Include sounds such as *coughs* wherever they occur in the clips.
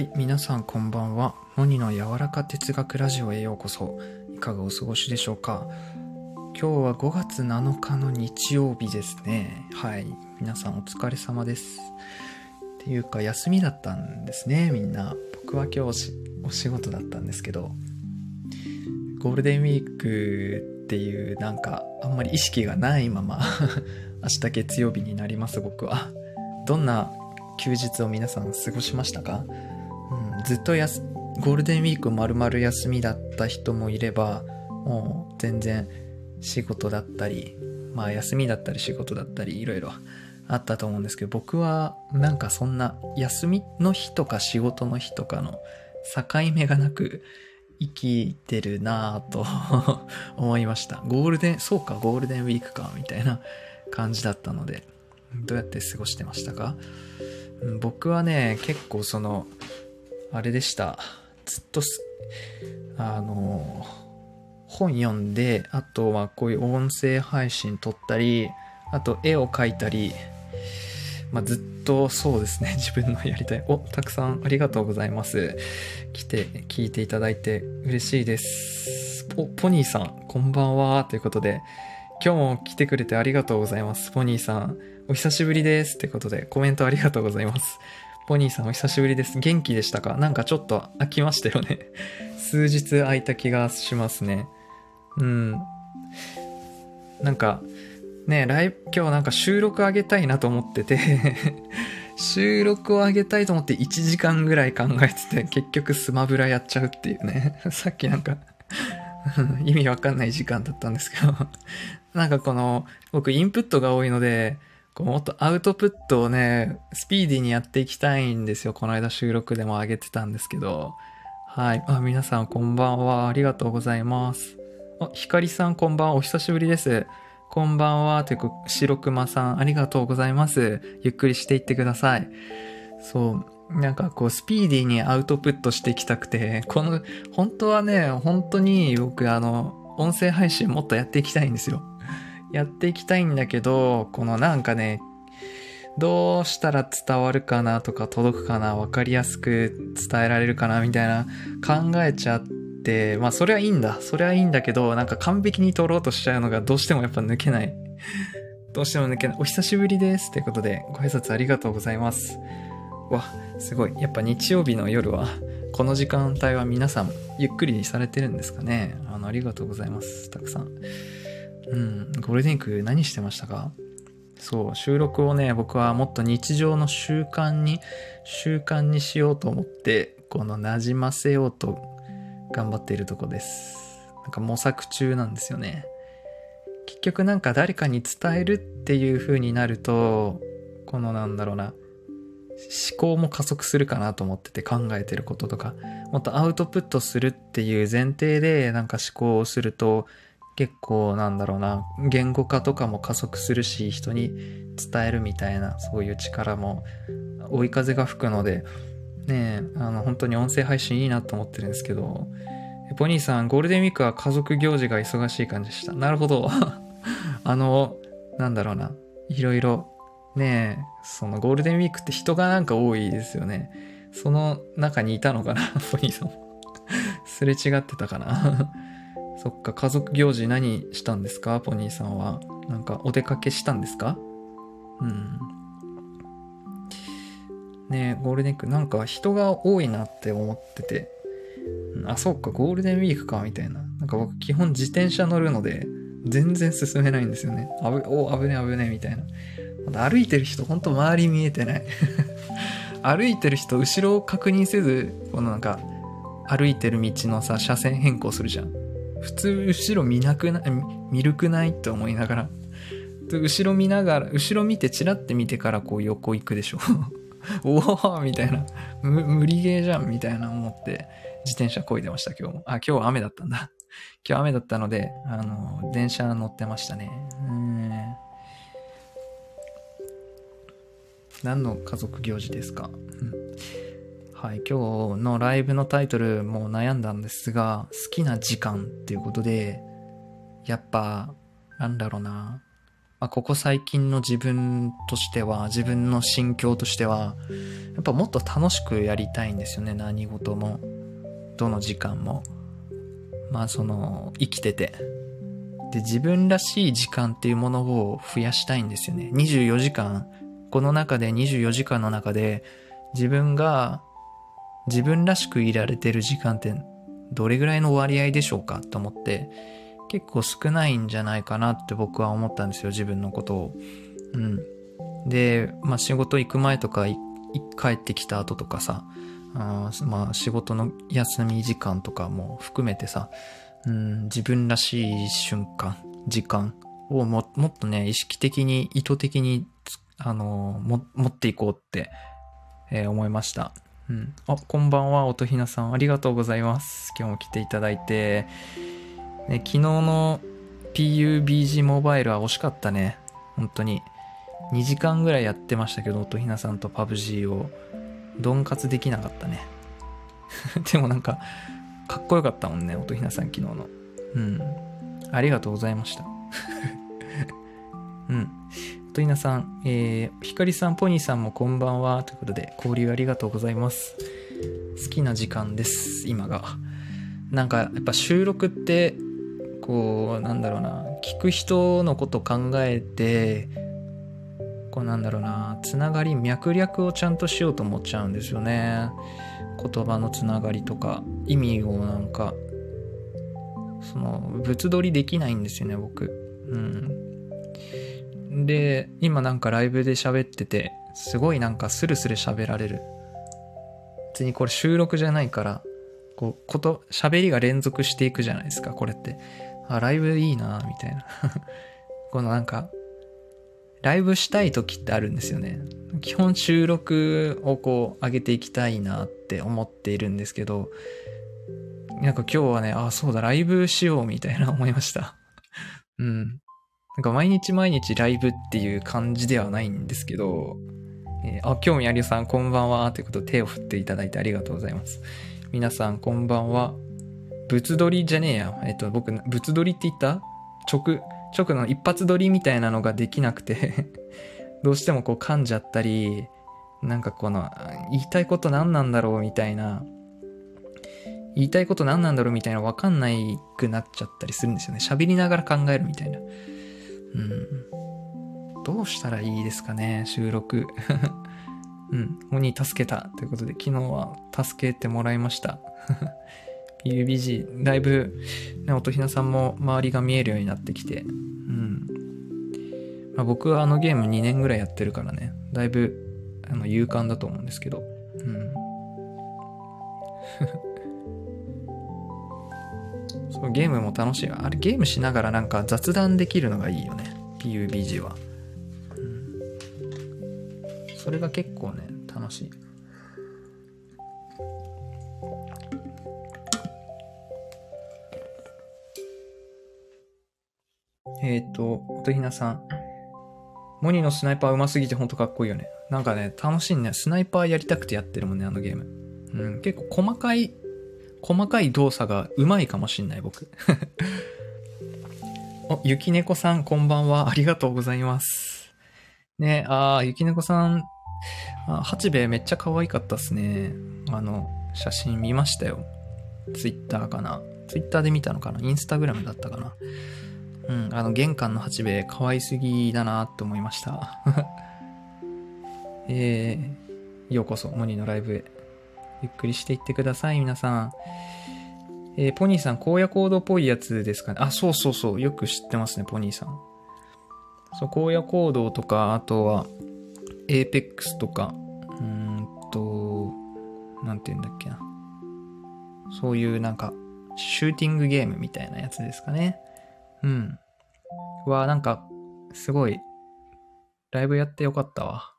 はい、皆さんこんばんは。モニの柔らか哲学ラジオへようこそ。いかがお過ごしでしょうか？今日は5月7日の日曜日ですね。はい、皆さんお疲れ様です。っていうか、休みだったんですね、みんな。僕は今日おしお仕事だったんですけど、ゴールデンウィークっていうなんかあんまり意識がないまま *laughs* 明日月曜日になります僕はどんな休日を皆さん過ごしましたか、ずっとやすゴールデンウィーク丸々休みだった人もいればもう全然仕事だったりまあ休みだったり仕事だったりいろいろあったと思うんですけど僕はなんかそんな休みの日とか仕事の日とかの境目がなく生きてるなぁと *laughs* 思いました。ゴールデン、そうか、ゴールデンウィークか、みたいな感じだったので、どうやって過ごしてましたか？僕はね、結構その、あれでした。ずっとす、あの、本読んで、あとはこういう音声配信撮ったり、あと絵を描いたり、まあ、ずっとそうですね、*laughs* 自分のやりたい。お、たくさんありがとうございます。来て、聞いていただいて嬉しいです。お、ポニーさん、こんばんは。ということで、今日も来てくれてありがとうございます。ポニーさん、お久しぶりです。ということで、コメントありがとうございます。ポニーさん、お久しぶりです。元気でしたか？なんかちょっと飽きましたよね。*laughs* 数日空いた気がしますね。うん。なんか、ねライブ、今日なんか収録あげたいなと思ってて *laughs* 収録をあげたいと思って1時間ぐらい考えてて、結局スマブラやっちゃうっていうね。*laughs* さっきなんか意味わかんない時間だったんですけどなんかこの、僕インプットが多いので、もっとアウトプットをね、スピーディーにやっていきたいんですよ。この間収録でも上げてたんですけど。はい。あ、皆さんこんばんは。ありがとうございます。あ、ひかりさんこんばんは。お久しぶりです。こんばんは。というか、白熊さん、ありがとうございます。ゆっくりしていってください。そう。なんかこう、スピーディーにアウトプットしていきたくて、この、本当はね、本当に僕、あの、音声配信もっとやっていきたいんですよ。やっていきたいんだけど、このなんかね、どうしたら伝わるかなとか届くかな、わかりやすく伝えられるかなみたいな考えちゃって、まあそれはいいんだ。それはいいんだけど、なんか完璧に撮ろうとしちゃうのがどうしてもやっぱ抜けない。どうしても抜けない。お久しぶりです。ということで、ご挨拶ありがとうございます。わ、すごい。やっぱ日曜日の夜は、この時間帯は皆さんゆっくりされてるんですかね。あの、ありがとうございます。たくさん。うん、ゴールデンウィーク何してましたか？そう、収録をね、僕はもっと日常の習慣に、習慣にしようと思って、この馴染ませようと頑張っているとこです。なんか模索中なんですよね。結局なんか誰かに伝えるっていう風になると、このなんだろうな、思考も加速するかなと思ってて考えてることとか、もっとアウトプットするっていう前提でなんか思考をすると、結構なんだろうな、言語化とかも加速するし、人に伝えるみたいな、そういう力も追い風が吹くので、ねえ、あの、本当に音声配信いいなと思ってるんですけど、ポニーさん、ゴールデンウィークは家族行事が忙しい感じでした。なるほど。*laughs* あの、なんだろうな、いろいろ、ねえ、そのゴールデンウィークって人がなんか多いですよね。その中にいたのかな、*laughs* ポニーさん。すれ違ってたかな。そっか、家族行事何したんですか？ポニーさんは。なんかお出かけしたんですか？うん。ね、ゴールデンウィーク、なんか人が多いなって思ってて。あ、そうか、ゴールデンウィークか、みたいな。なんか僕、基本自転車乗るので、全然進めないんですよね。あぶ、お、危ね危ね、みたいな。ま歩いてる人、ほんと周り見えてない。*laughs* 歩いてる人、後ろを確認せず、このなんか、歩いてる道のさ、車線変更するじゃん。普通、後ろ見なくない、見るくないって思いながら。後ろ見ながら、後ろ見て、チラって見てからこう横行くでしょ。*laughs* おおみたいな。無理ゲーじゃんみたいな思って、自転車漕いでました、今日も。あ、今日は雨だったんだ。今日雨だったので、あの、電車乗ってましたね。うん。何の家族行事ですか、うん、はい、今日のライブのタイトルも悩んだんですが、好きな時間っていうことで、やっぱ、なんだろうな。まあ、ここ最近の自分としては、自分の心境としては、やっぱもっと楽しくやりたいんですよね、何事も。どの時間も。まあその、生きてて。で、自分らしい時間っていうものを増やしたいんですよね。24時間、この中で24時間の中で、自分が自分らしくいられてる時間ってどれぐらいの割合でしょうかと思って、結構少ないんじゃないかなって僕は思ったんですよ、自分のことを。うん。で、まあ仕事行く前とか、帰ってきた後とかさ、あまあ仕事の休み時間とかも含めてさ、うん、自分らしい瞬間、時間をももっとね、意識的に、意図的に、あの、持っていこうって、えー、思いました。うん。あ、こんばんは、音ひなさん。ありがとうございます。今日も来ていただいて。ね、昨日の PUBG モバイルは惜しかったね。本当に。2時間ぐらいやってましたけど、音ひなさんと PUBG を。鈍活できなかったね。*laughs* でもなんか、かっこよかったもんね、音ひなさん昨日の。うん。ありがとうございました。*laughs* うん。音ひなさん、えー、ひかりさん、ポニーさんもこんばんは。ということで、交流ありがとうございます。好きな時間です、今が。なんか、やっぱ収録って、こう、なんだろうな、聞く人のこと考えて、こうなんだろうな、つながり、脈略をちゃんとしようと思っちゃうんですよね。言葉のつながりとか、意味をなんか、その、物撮りできないんですよね、僕。うん。で、今なんかライブで喋ってて、すごいなんかスルスル喋られる。別にこれ収録じゃないから、こう、こと、喋りが連続していくじゃないですか、これって。あ、ライブいいなみたいな。*laughs* このなんか、ライブしたい時ってあるんですよね。基本収録をこう上げていきたいなって思っているんですけど、なんか今日はね、あ、そうだ、ライブしようみたいな思いました。*laughs* うん。なんか毎日毎日ライブっていう感じではないんですけど、えー、あ、興味ありさんこんばんはということで手を振っていただいてありがとうございます。皆さんこんばんは。物撮りじゃねえや。えっと、僕、物撮りって言った？直、直の一発撮りみたいなのができなくて *laughs* どうしてもこう噛んじゃったり、なんかこの、言いたいこと何なんだろうみたいな、言いたいこと何なんだろうみたいなわかんないくなっちゃったりするんですよね。喋りながら考えるみたいな。うん。どうしたらいいですかね、収録。*laughs* うん。鬼助けた。ということで、昨日は助けてもらいました。*laughs* UBG、だいぶ、ね、音ひなさんも周りが見えるようになってきて、うん。まあ、僕はあのゲーム2年ぐらいやってるからね、だいぶ、あの、勇敢だと思うんですけど、うん。ゲームも楽しい。あれ、ゲームしながらなんか雑談できるのがいいよね。PUBG は。それが結構ね、楽しい。えっ、ー、と、音ひなさん。モニのスナイパー上手すぎてほんとかっこいいよね。なんかね、楽しいね。スナイパーやりたくてやってるもんね、あのゲーム。うん、結構細かい、細かい動作が上手いかもしんない、僕。*laughs* お、ゆきねこさん、こんばんは。ありがとうございます。ね、あー、ゆきねこさん、あ八兵衛めっちゃ可愛かったっすね。あの、写真見ましたよ。ツイッターかな。ツイッターで見たのかなインスタグラムだったかな。うん、あの、玄関の八兵衛可愛すぎだなって思いました。*laughs* えー、ようこそ、モニーのライブへ。ゆっくりしていってください、皆さん。えー、ポニーさん、荒野行動っぽいやつですかね。あ、そうそうそう。よく知ってますね、ポニーさん。そう、荒野行動とか、あとは、エーペックスとか、うんと、なんて言うんだっけな。そういうなんか、シューティングゲームみたいなやつですかね。うん。は、なんか、すごい、ライブやってよかったわ。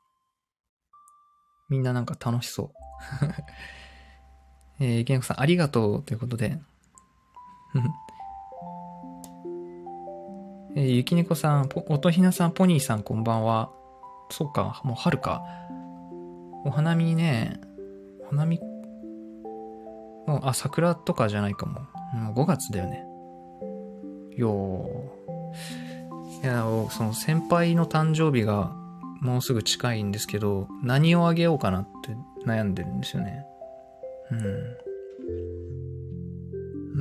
みんななんか楽しそう。*laughs* えー、ゲンコさん、ありがとうということで。*laughs* えー、ゆきねこさん、おとひなさん、ポニーさん、こんばんは。そうか、もう春か。お花見ね、お花見、もう、あ、桜とかじゃないかも。もう5月だよね。よいや、その先輩の誕生日がもうすぐ近いんですけど、何をあげようかなって悩んでるんですよね。う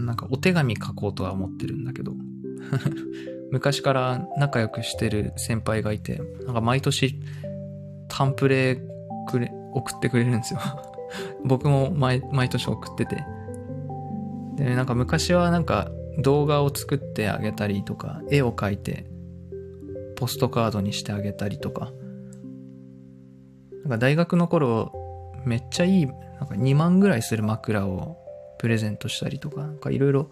ん。なんかお手紙書こうとは思ってるんだけど。*laughs* 昔から仲良くしてる先輩がいて、なんか毎年タンプレくれ、送ってくれるんですよ。*laughs* 僕も毎毎年送ってて。で、なんか昔はなんか動画を作ってあげたりとか、絵を描いてポストカードにしてあげたりとか。なんか大学の頃めっちゃいい、なんか2万ぐらいする枕をプレゼントしたりとか、なんかいろいろ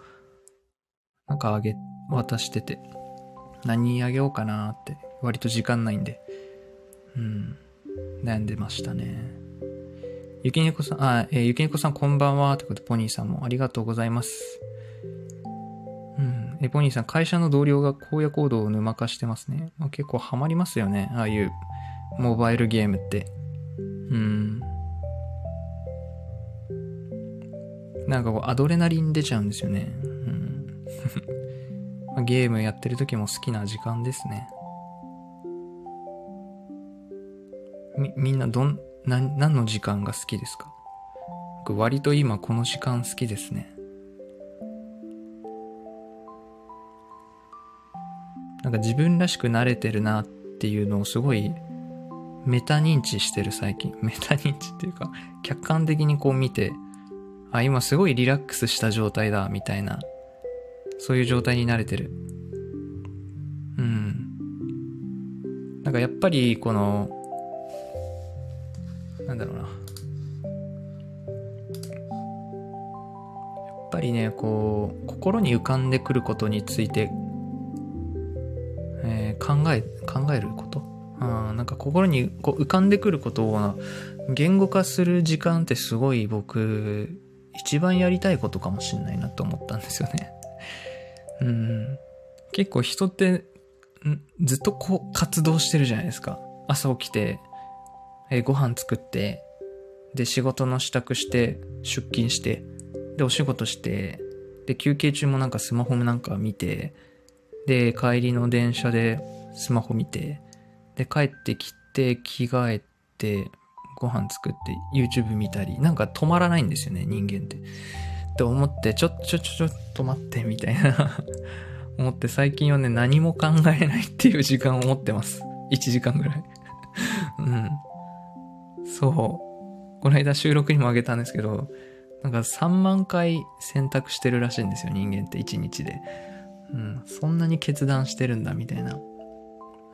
なんかあげ、渡してて。何あげようかなって、割と時間ないんで、うん、悩んでましたね。ゆきねこさん、あ、えー、ゆきねこさんこんばんは。ということで、ポニーさんもありがとうございます。うん。え、ポニーさん、会社の同僚が荒野行動を沼化してますね。まあ、結構ハマりますよね。ああいうモバイルゲームって。うん。なんかこう、アドレナリン出ちゃうんですよね。うん。*laughs* ゲームやってる時も好きな時間ですね。み、みんなどん、な、何の時間が好きですか？僕割と今この時間好きですね。なんか自分らしくなれてるなっていうのをすごいメタ認知してる最近。メタ認知っていうか、客観的にこう見て、あ、今すごいリラックスした状態だ、みたいなそういう状態に慣れてる。うん。なんかやっぱりこの、なんだろうな。やっぱりね、こう、心に浮かんでくることについて、えー、考え、考えること？あなんか心にこう浮かんでくることを言語化する時間ってすごい僕一番やりたいことかもしんないなと思ったんですよね。*laughs* うん。結構人って、ずっとこう活動してるじゃないですか。朝起きて、えご飯作って、で、仕事の支度して、出勤して、で、お仕事して、で、休憩中もなんかスマホもなんか見て、で、帰りの電車でスマホ見て、で、帰ってきて、着替えて、ご飯作って、YouTube 見たり、なんか止まらないんですよね、人間って。って思って、ちょ、ちょ、ちょ、ちょっと待って、みたいな *laughs* 思って最近はね、何も考えないっていう時間を持ってます。1時間ぐらい *laughs* うん。そう。この間収録にもあげたんですけど、なんか3万回選択してるらしいんですよ、人間って1日で。うん。そんなに決断してるんだ、みたいな。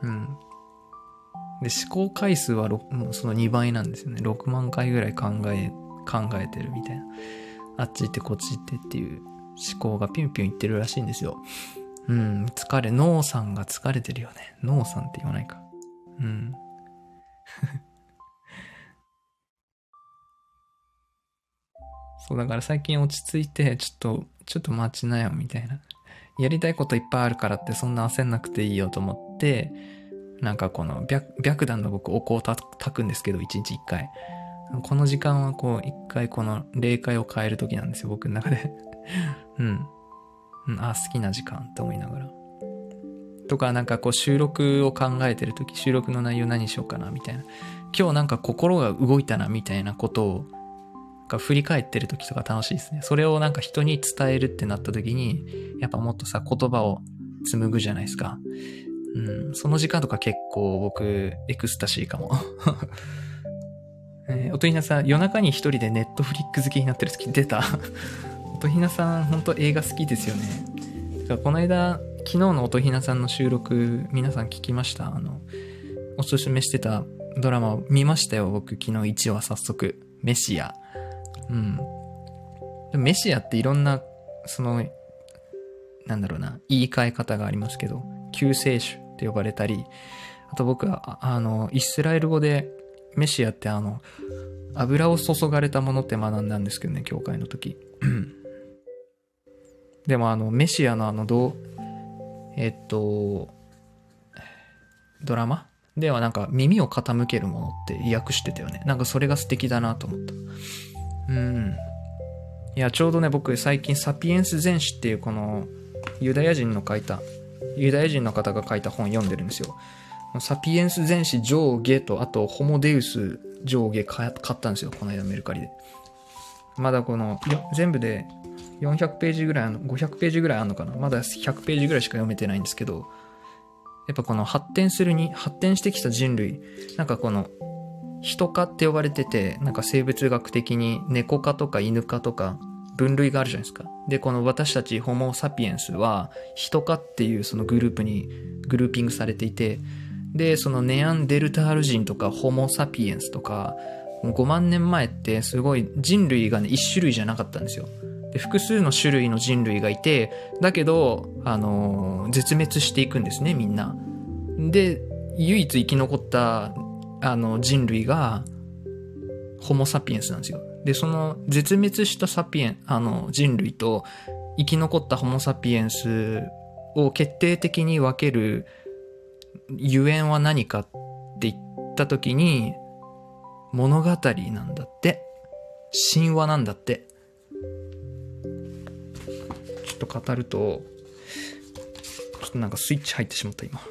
うん。で、思考回数はもうその2倍なんですよね。6万回ぐらい考え、考えてるみたいな。あっち行ってこっち行ってっていう思考がピュンピュンいってるらしいんですよ。うん、疲れ、脳さんが疲れてるよね。脳さんって言わないか。うん。*laughs* そうだから最近落ち着いて、ちょっと、ちょっと待ちなよみたいな。やりたいこといっぱいあるからってそんな焦んなくていいよと思って、なんかこの白、白檀の僕お香を炊くんですけど、一日一回。この時間はこう、一回この霊界を変える時なんですよ、僕の中で *laughs* うん。うん、あ、好きな時間って思いながら。とか、なんかこう収録を考えてる時、収録の内容何しようかな、みたいな。今日なんか心が動いたな、みたいなことを、が振り返ってる時とか楽しいですね。それをなんか人に伝えるってなった時に、やっぱもっとさ、言葉を紡ぐじゃないですか。うん、その時間とか結構僕、エクスタシーかも。*laughs* えー、おとひなさん、夜中に一人でネットフリック好きになってる時出た。*laughs* おとひなさん、本当映画好きですよね。だかこの間、昨日のおとひなさんの収録、皆さん聞きましたあの、おすすめしてたドラマを見ましたよ、僕、昨日1話早速。メシア。うん。メシアっていろんな、その、なんだろうな、言い換え方がありますけど、救世主って呼ばれたり、あと僕は、あの、イスラエル語でメシアってあの、油を注がれたものって学んだんですけどね、教会の時。でもあの、メシアのあの、どう、えっと、ドラマ？ではなんか耳を傾けるものって訳してたよね。なんかそれが素敵だなと思った。うん。いや、ちょうどね、僕最近サピエンス全史っていうこのユダヤ人の書いたユダヤ人の方が書いた本読んでるんですよ。サピエンス全史上下と、あとホモデウス上下買ったんですよ。この間メルカリで。まだこの、全部で400ページぐらいあの、500ページぐらいあるのかな。まだ100ページぐらいしか読めてないんですけど、やっぱこの発展するに、発展してきた人類、なんかこの、人科って呼ばれてて、なんか生物学的に猫科とか犬科とか分類があるじゃないですか。で、この私たちホモ・サピエンスは人科っていうそのグループにグルーピングされていて、で、そのネアンデルタール人とかホモ・サピエンスとか、5万年前ってすごい人類がね、1種類じゃなかったんですよ。で複数の種類の人類がいて、だけど、あのー、絶滅していくんですね、みんな。で、唯一生き残ったあの人類がホモ・サピエンスなんですよ。で、その絶滅したサピエン、あの人類と生き残ったホモ・サピエンスを決定的に分けるゆえんは何かって言った時に物語なんだって。神話なんだって。ちょっと語ると、ちょっとなんかスイッチ入ってしまった今。*laughs*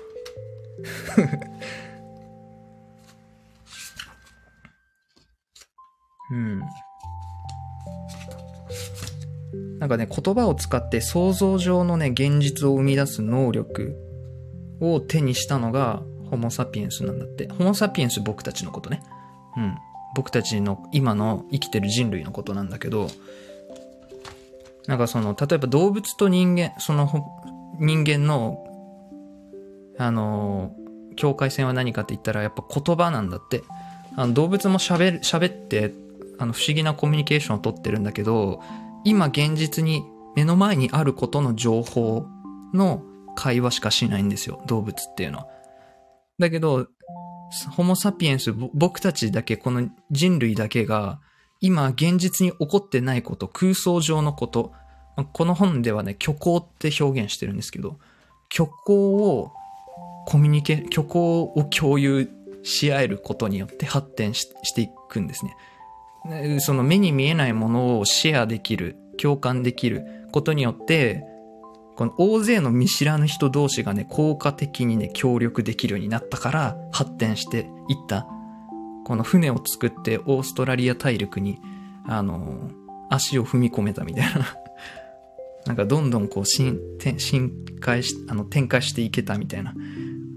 うん。なんかね、言葉を使って想像上のね、現実を生み出す能力を手にしたのがホモ・サピエンスなんだって。ホモ・サピエンス僕たちのことね。うん。僕たちの今の生きてる人類のことなんだけど、なんかその、例えば動物と人間、その人間の、あの、境界線は何かって言ったらやっぱ言葉なんだって。あの動物も喋る、喋ってあの不思議なコミュニケーションをとってるんだけど、今現実に目の前にあることの情報の会話しかしないんですよ、動物っていうのは。だけど、ホモ・サピエンス、僕たちだけ、この人類だけが、今現実に起こってないこと、空想上のこと、この本ではね、虚構って表現してるんですけど、虚構をコミュニケ、虚構を共有し合えることによって発展していくんですね。その目に見えないものをシェアできる、共感できることによって、この大勢の見知らぬ人同士がね、効果的にね、協力できるようになったから発展していった。この船を作ってオーストラリア大陸に、あの、足を踏み込めたみたいな。*laughs* なんかどんどんこう進、進開し、あの、展開していけたみたいな。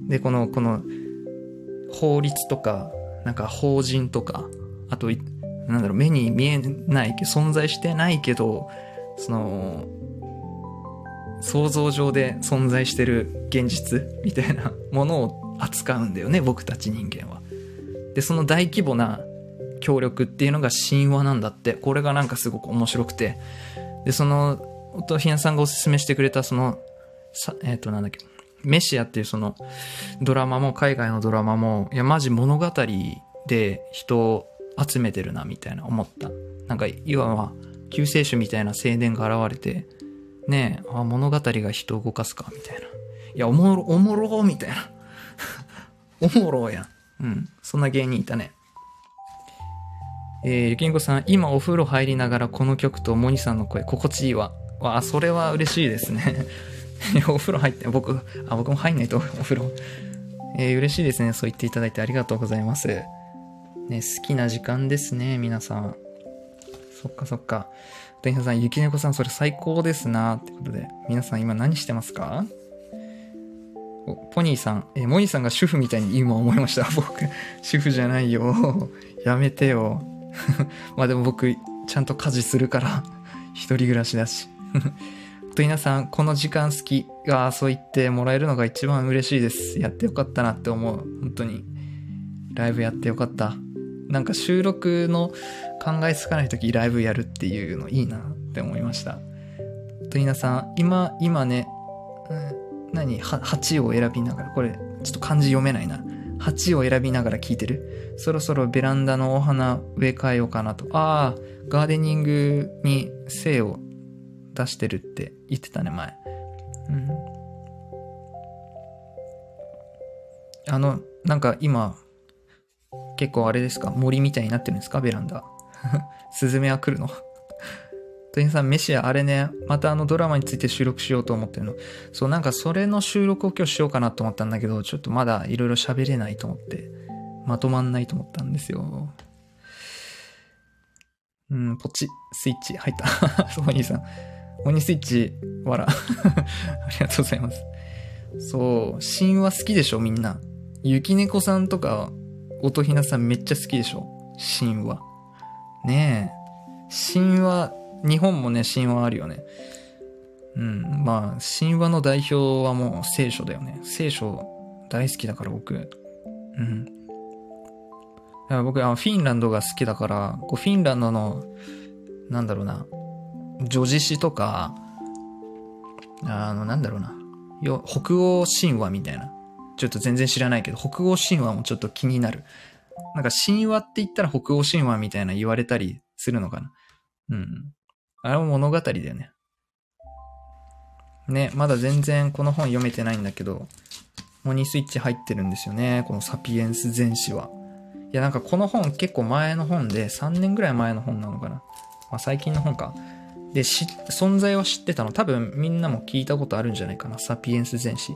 で、この、この、法律とか、なんか法人とか、あと、なんだろう、目に見えない、存在してないけど、その、想像上で存在してる現実みたいなものを扱うんだよね、僕たち人間は。で、その大規模な協力っていうのが神話なんだって、これがなんかすごく面白くて。で、その、音ひなさんがおすすめしてくれたその、さえっ、ー、と、なんだっけ、メシアっていうそのドラマも海外のドラマも、いや、マジ物語で人を集めてるな、みたいな思った。なんか、いわば、救世主みたいな青年が現れて、ねえ、あ、物語が人を動かすか、みたいな。いや、おもろ、おもろみたいな。*laughs* おもろやん。うん。そんな芸人いたね。えー、ゆきんこさん、今お風呂入りながらこの曲とモニさんの声心地いいわ。わ、それは嬉しいですね。*laughs* お風呂入って、僕、あ、僕も入んないと、お風呂。えー、嬉しいですね。そう言っていただいてありがとうございます。ね、好きな時間ですね、皆さん。そっかそっか。店員さん、ゆきねこさん、それ最高ですなってことで。皆さん今何してますか？ポニーさん、えモニーさんが主婦みたいに今思いました。*laughs* 僕、主婦じゃないよ。*laughs* やめてよ。*laughs* まあでも僕、ちゃんと家事するから、一人暮らしだし。と皆さん、この時間好きが、そう言ってもらえるのが一番嬉しいです。やってよかったなって思う。本当に。ライブやってよかった。なんか収録の考えつかない時ライブやるっていうのいいなって思いました。と皆さん、今、今ね、うん、何 ?8 を選びながら、これ、ちょっと漢字読めないな。8を選びながら聞いてる？そろそろベランダのお花植え替えようかなと。ああ、ガーデニングに精を出してるって言ってたね、前。うん。あの、なんか今、結構あれですか？森みたいになってるんですか？ベランダ。*laughs* スズメは来るの？*laughs* トニさん、メシア、あれね、またあのドラマについて収録しようと思ってるの。そう、なんかそれの収録を今日しようかなと思ったんだけど、ちょっとまだいろいろ喋れないと思って、まとまんないと思ったんですよ。うん、ポチ、スイッチ、入った。ソファニーさん。鬼スイッチ、わら。*laughs* ありがとうございます。そう、神話好きでしょ、みんな。雪猫さんとか、音ひなさんめっちゃ好きでしょ？神話。ねえ。神話、日本もね、神話あるよね。うん。まあ、神話の代表はもう聖書だよね。聖書大好きだから僕。うん。だから僕はフィンランドが好きだから、こうフィンランドの、なんだろうな、女子詩とか、あの、なんだろうな、よ北欧神話みたいな。ちょっと全然知らないけど、北欧神話もちょっと気になる。なんか神話って言ったら北欧神話みたいな言われたりするのかな。うん。あれも物語だよね。ね、まだ全然この本読めてないんだけど、モニスイッチ入ってるんですよね。このサピエンス全史は。いや、なんかこの本結構前の本で、3年ぐらい前の本なのかな。まあ最近の本か。で、存在は知ってたの。多分みんなも聞いたことあるんじゃないかな。サピエンス全史。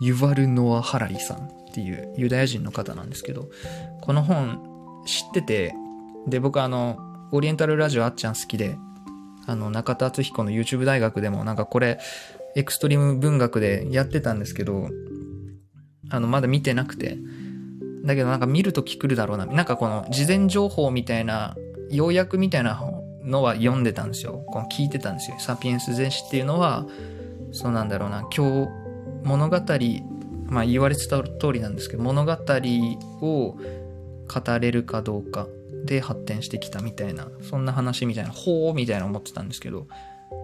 ユバル・ノア・ハラリさんっていうユダヤ人の方なんですけど、この本知ってて、で、僕あの、オリエンタルラジオあっちゃん好きで、あの、中田敦彦の YouTube 大学でもなんかこれ、エクストリーム文学でやってたんですけど、あの、まだ見てなくて、だけどなんか見るとき来るだろうな。なんかこの事前情報みたいな、要約みたいなのは読んでたんですよ。この聞いてたんですよ。サピエンス全史っていうのは、そうなんだろうな、今日、物語、まあ言われてた通りなんですけど、物語を語れるかどうかで発展してきたみたいな、そんな話みたいな、ほうみたいな思ってたんですけど、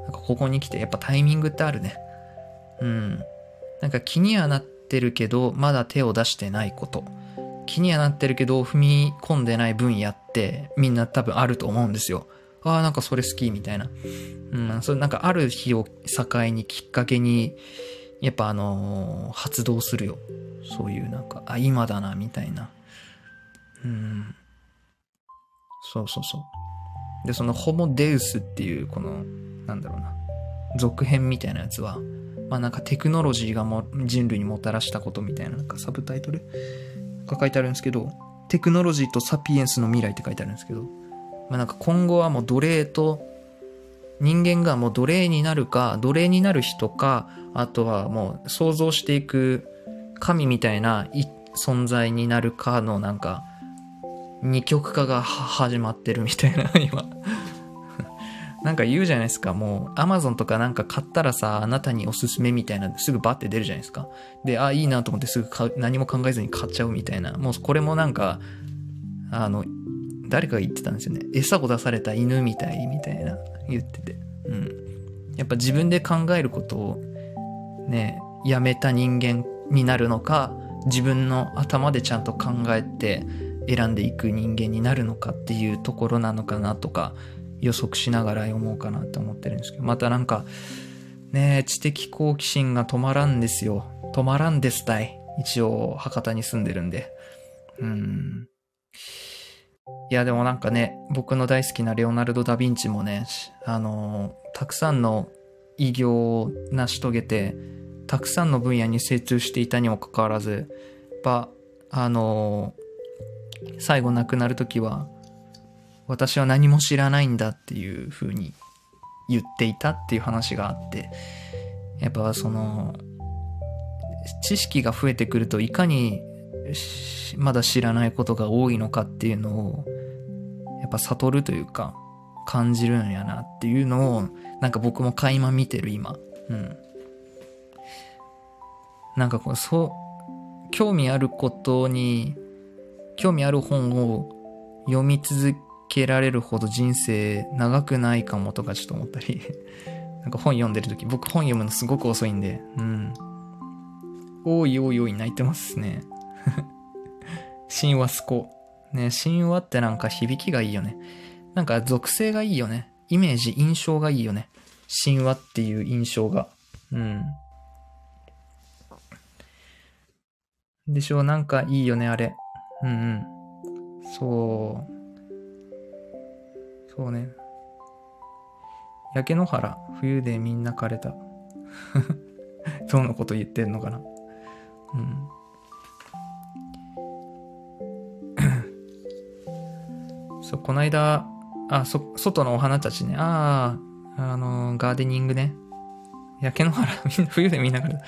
なんかここに来てやっぱタイミングってあるね。うん。なんか気にはなってるけど、まだ手を出してないこと。気にはなってるけど、踏み込んでない分野ってみんな多分あると思うんですよ。ああ、なんかそれ好きみたいな。うん、それなんかある日を境にきっかけに、やっぱあのー、発動するよ。そういうなんか、あ、今だな、みたいな。うん。そうそうそう。で、そのホモデウスっていう、この、なんだろうな、続編みたいなやつは、まあなんかテクノロジーがも人類にもたらしたことみたいな、なんかサブタイトル？が書いてあるんですけど、テクノロジーとサピエンスの未来って書いてあるんですけど、まあ、なんか今後はもう奴隷と人間がもう奴隷になるか、奴隷になる人か、あとはもう想像していく神みたいな存在になるかのなんか二極化が始まってるみたいな *laughs* 今なんか言うじゃないですか。もう、アマゾンとかなんか買ったらさ、あなたにおすすめみたいな、すぐバッて出るじゃないですか。で、あ、いいなと思ってすぐ何も考えずに買っちゃうみたいな。もうこれもなんか、あの、誰かが言ってたんですよね。餌を出された犬みたいみたいな言ってて。うん。やっぱ自分で考えることをね、やめた人間になるのか、自分の頭でちゃんと考えて選んでいく人間になるのかっていうところなのかなとか予測しながら読もうかなって思ってるんですけど、またなんか、ね知的好奇心が止まらんですよ。止まらんですたい。一応、博多に住んでるんで。うん。いや、でもなんかね、僕の大好きなレオナルド・ダ・ヴィンチもね、あのたくさんの偉業を成し遂げて、たくさんの分野に精通していたにもかかわらず、や、あの最後亡くなる時は、私は何も知らないんだっていう風に言っていたっていう話があって、やっぱその、知識が増えてくるといかにまだ知らないことが多いのかっていうのを、やっぱ悟るというか、感じるんやなっていうのを、なんか僕も垣間見てる今。うん。なんかこう、そう、興味あることに、興味ある本を読み続けられるほど人生長くないかもとかちょっと思ったり *laughs* なんか本読んでる時、僕本読むのすごく遅いんで、うん。おいおいおい泣いてますね。*laughs* 神話すこ。ね、神話ってなんか響きがいいよね。なんか属性がいいよね。イメージ、印象がいいよね。神話っていう印象が。うん。でしょなんかいいよね、あれ。うんうん。そう。そうね。焼け野原、冬でみんな枯れた。*laughs* どのこと言ってんのかな。うん。そう、こないだ、あ、そ、外のお花たちね。ああ、あの、ガーデニングね。焼け野原、冬でみんな枯れた。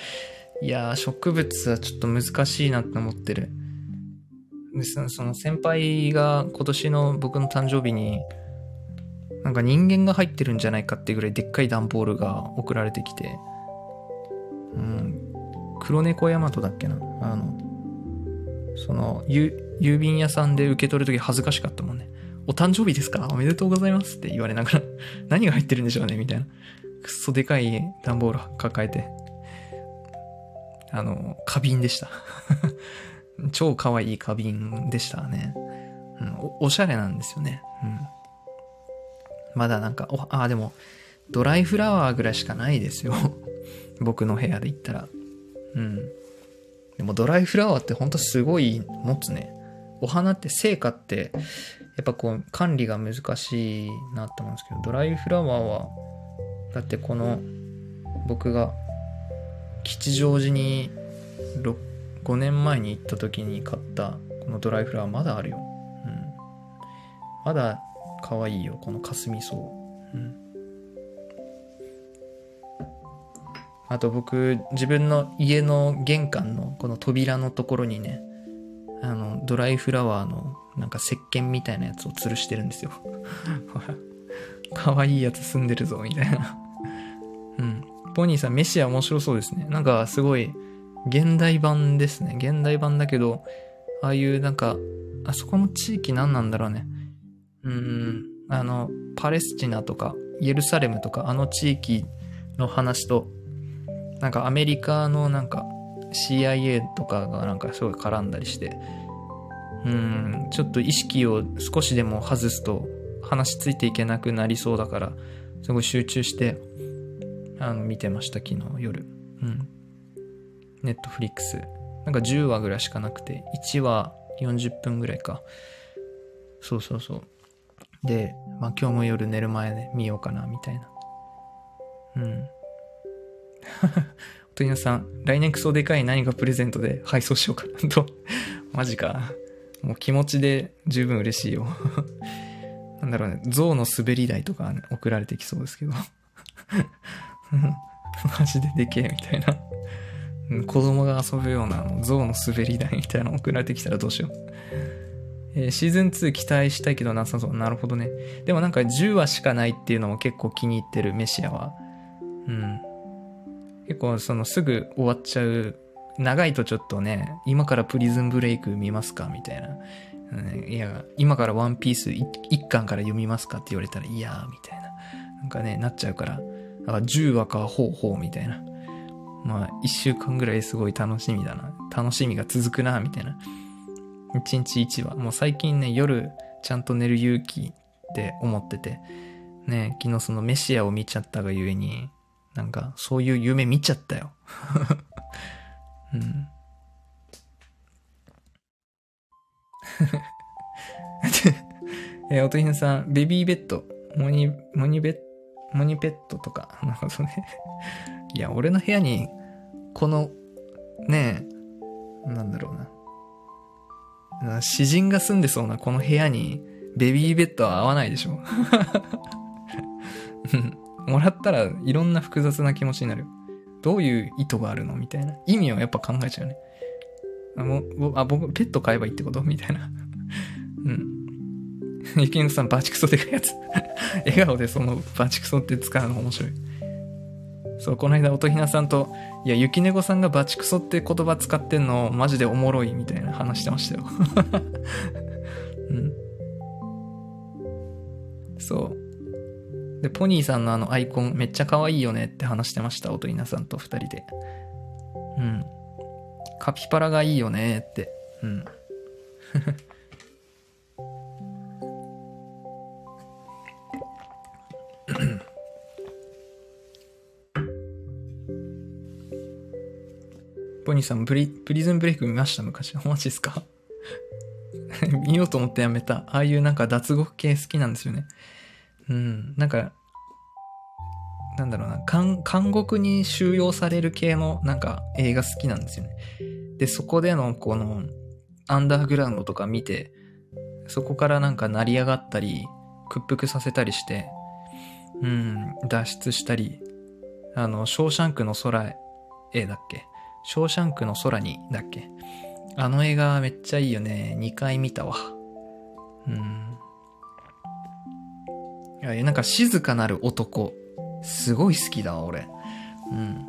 いやー、植物はちょっと難しいなって思ってる。で、その先輩が今年の僕の誕生日に、なんか人間が入ってるんじゃないかってぐらいでっかい段ボールが送られてきて、うん、黒猫ヤマトだっけなあの、その、郵便屋さんで受け取るとき恥ずかしかったもんね。お誕生日ですか？おめでとうございますって言われながら *laughs* 何が入ってるんでしょうねみたいな。くっそでかい段ボール抱えて。あの、花瓶でした *laughs* 超可愛い花瓶でしたね。うん、おおしゃれなんですよね。うん。まだなんか、お、あ、でも、ドライフラワーぐらいしかないですよ。*laughs* 僕の部屋で言ったら。うん。でもドライフラワーってほんとすごい持つね。お花って成果って、やっぱこう管理が難しいなって思うんですけど、ドライフラワーは、だってこの、僕が吉祥寺に5年前に行った時に買ったこのドライフラワーまだあるよ。うん。まだ可愛いよ、この霞草。うん。あと僕、自分の家の玄関のこの扉のところにね、あの、ドライフラワーのなんか石鹸みたいなやつを吊るしてるんですよ。*laughs* 可愛いやつ住んでるぞ、みたいな。うん。ポニーさん、メシア面白そうですね。なんかすごい、現代版ですね。現代版だけど、ああいうなんか、あそこの地域何なんだろうね。うん、あの、パレスチナとか、イエルサレムとか、あの地域の話と、なんかアメリカのなんか CIA とかがなんかすごい絡んだりして、うん、ちょっと意識を少しでも外すと話ついていけなくなりそうだから、すごい集中して、あの、見てました、昨日夜。うん。ネットフリックス。なんか10話ぐらいしかなくて、1話40分ぐらいか。そうそうそう。で、まあ今日も夜寝る前で見ようかな、みたいな。うん。おとりなさん、来年クソでかい何かプレゼントで配送しようかなと。*laughs* マジか。もう気持ちで十分嬉しいよ。*laughs* なんだろうね、象の滑り台とか、ね、送られてきそうですけど。*laughs* マジででけえみたいな。子供が遊ぶような象の滑り台みたいなの送られてきたらどうしよう。えー、シーズン2期待したいけどなさそう。なるほどね。でもなんか10話しかないっていうのも結構気に入ってる、メシアは。うん。結構そのすぐ終わっちゃう。長いとちょっとね、今からプリズンブレイク見ますかみたいな。いや、今からワンピース1巻から読みますかって言われたら、いやー、みたいな。なんかね、なっちゃうから。だから10話か、ほうほう、みたいな。まあ、一週間ぐらいすごい楽しみだな。楽しみが続くな、みたいな。一日一話。もう最近ね、夜ちゃんと寝る勇気って思ってて、ね、昨日そのメシアを見ちゃったがゆえに、なんか、そういう夢見ちゃったよ。うん。*laughs* えおとひなさん、ベビーベッド、モニ、モニベッ、モニペットとか、*laughs* なるほどね。いや、俺の部屋に、この、ねえ、なんだろうな。詩人が住んでそうなこの部屋に、ベビーベッドは合わないでしょ。*laughs* もらったらいろんな複雑な気持ちになる。どういう意図があるの？みたいな。意味をやっぱ考えちゃうね。あ、もあ僕、ペット飼えばいいってこと？みたいな。うん。ゆきのさん、バチクソでかいやつ。*laughs* 笑顔でそのバチクソって使うの面白い。そう、この間、音ひなさんと、いや、ゆきねごさんがバチクソって言葉使ってんの、マジでおもろいみたいな話してましたよ。*laughs* うん。そう。で、ポニーさんのあのアイコンめっちゃ可愛いよねって話してました、音ひなさんと二人で。うん。カピバラがいいよねって。うん。*laughs* ポニーさんプリ、プリズンブレイク見ました昔。*laughs* マジっすか？*laughs* 見ようと思ってやめた。ああいうなんか脱獄系好きなんですよね。うん。なんか、なんだろうな、監監獄に収容される系のなんか映画好きなんですよね。で、そこでのこのアンダーグラウンドとか見て、そこからなんか成り上がったり、屈服させたりして、うん、脱出したり、あの、ショーシャンクの空へだっけ？ショーシャンクの空にだっけ？あの映画めっちゃいいよね。2回見たわ。うん。いや、なんか静かなる男。すごい好きだわ、俺。うん。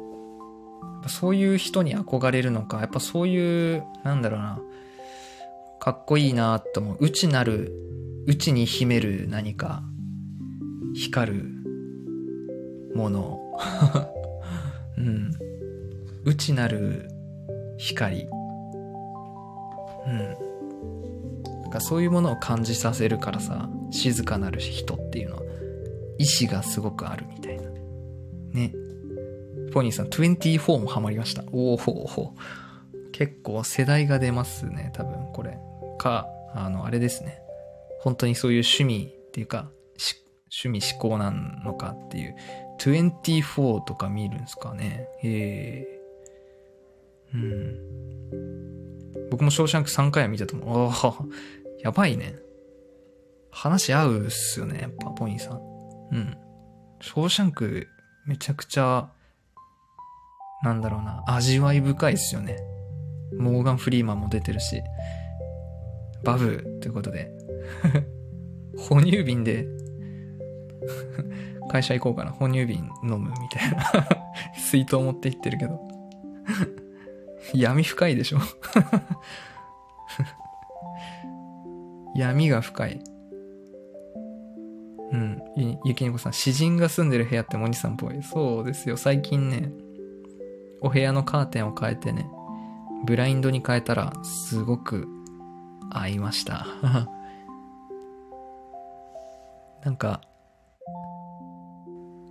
そういう人に憧れるのか、やっぱそういう、なんだろうな、かっこいいなと思う。内なる、内に秘める何か、光るもの。*laughs* うん。内なる光。うん。なんかそういうものを感じさせるからさ、静かなる人っていうのは、意志がすごくあるみたいな。ね。ポニーさん、24もハマりました。おお結構世代が出ますね、多分これ。か、あの、あれですね。本当にそういう趣味っていうか、趣味思考なのかっていう。24とか見るんですかね。ええうん。僕もショーシャンク3回は見たと思う。ああ、やばいね。話し合うっすよね、やっぱ、ポニーさん。うん。ショーシャンク、めちゃくちゃ、なんだろうな、味わい深いっすよね。モーガン・フリーマンも出てるし。バブーということで。*laughs* 哺乳瓶で *laughs* 会社行こうかな。哺乳瓶飲むみたいな *laughs* 水筒持って行ってるけど闇深いでしょ闇が深い。うん。ゆきねこさん、詩人が住んでる部屋ってモニさんっぽい。そうですよ。最近ね、お部屋のカーテンを変えてね、ブラインドに変えたら、すごく合いました。*laughs* なんか、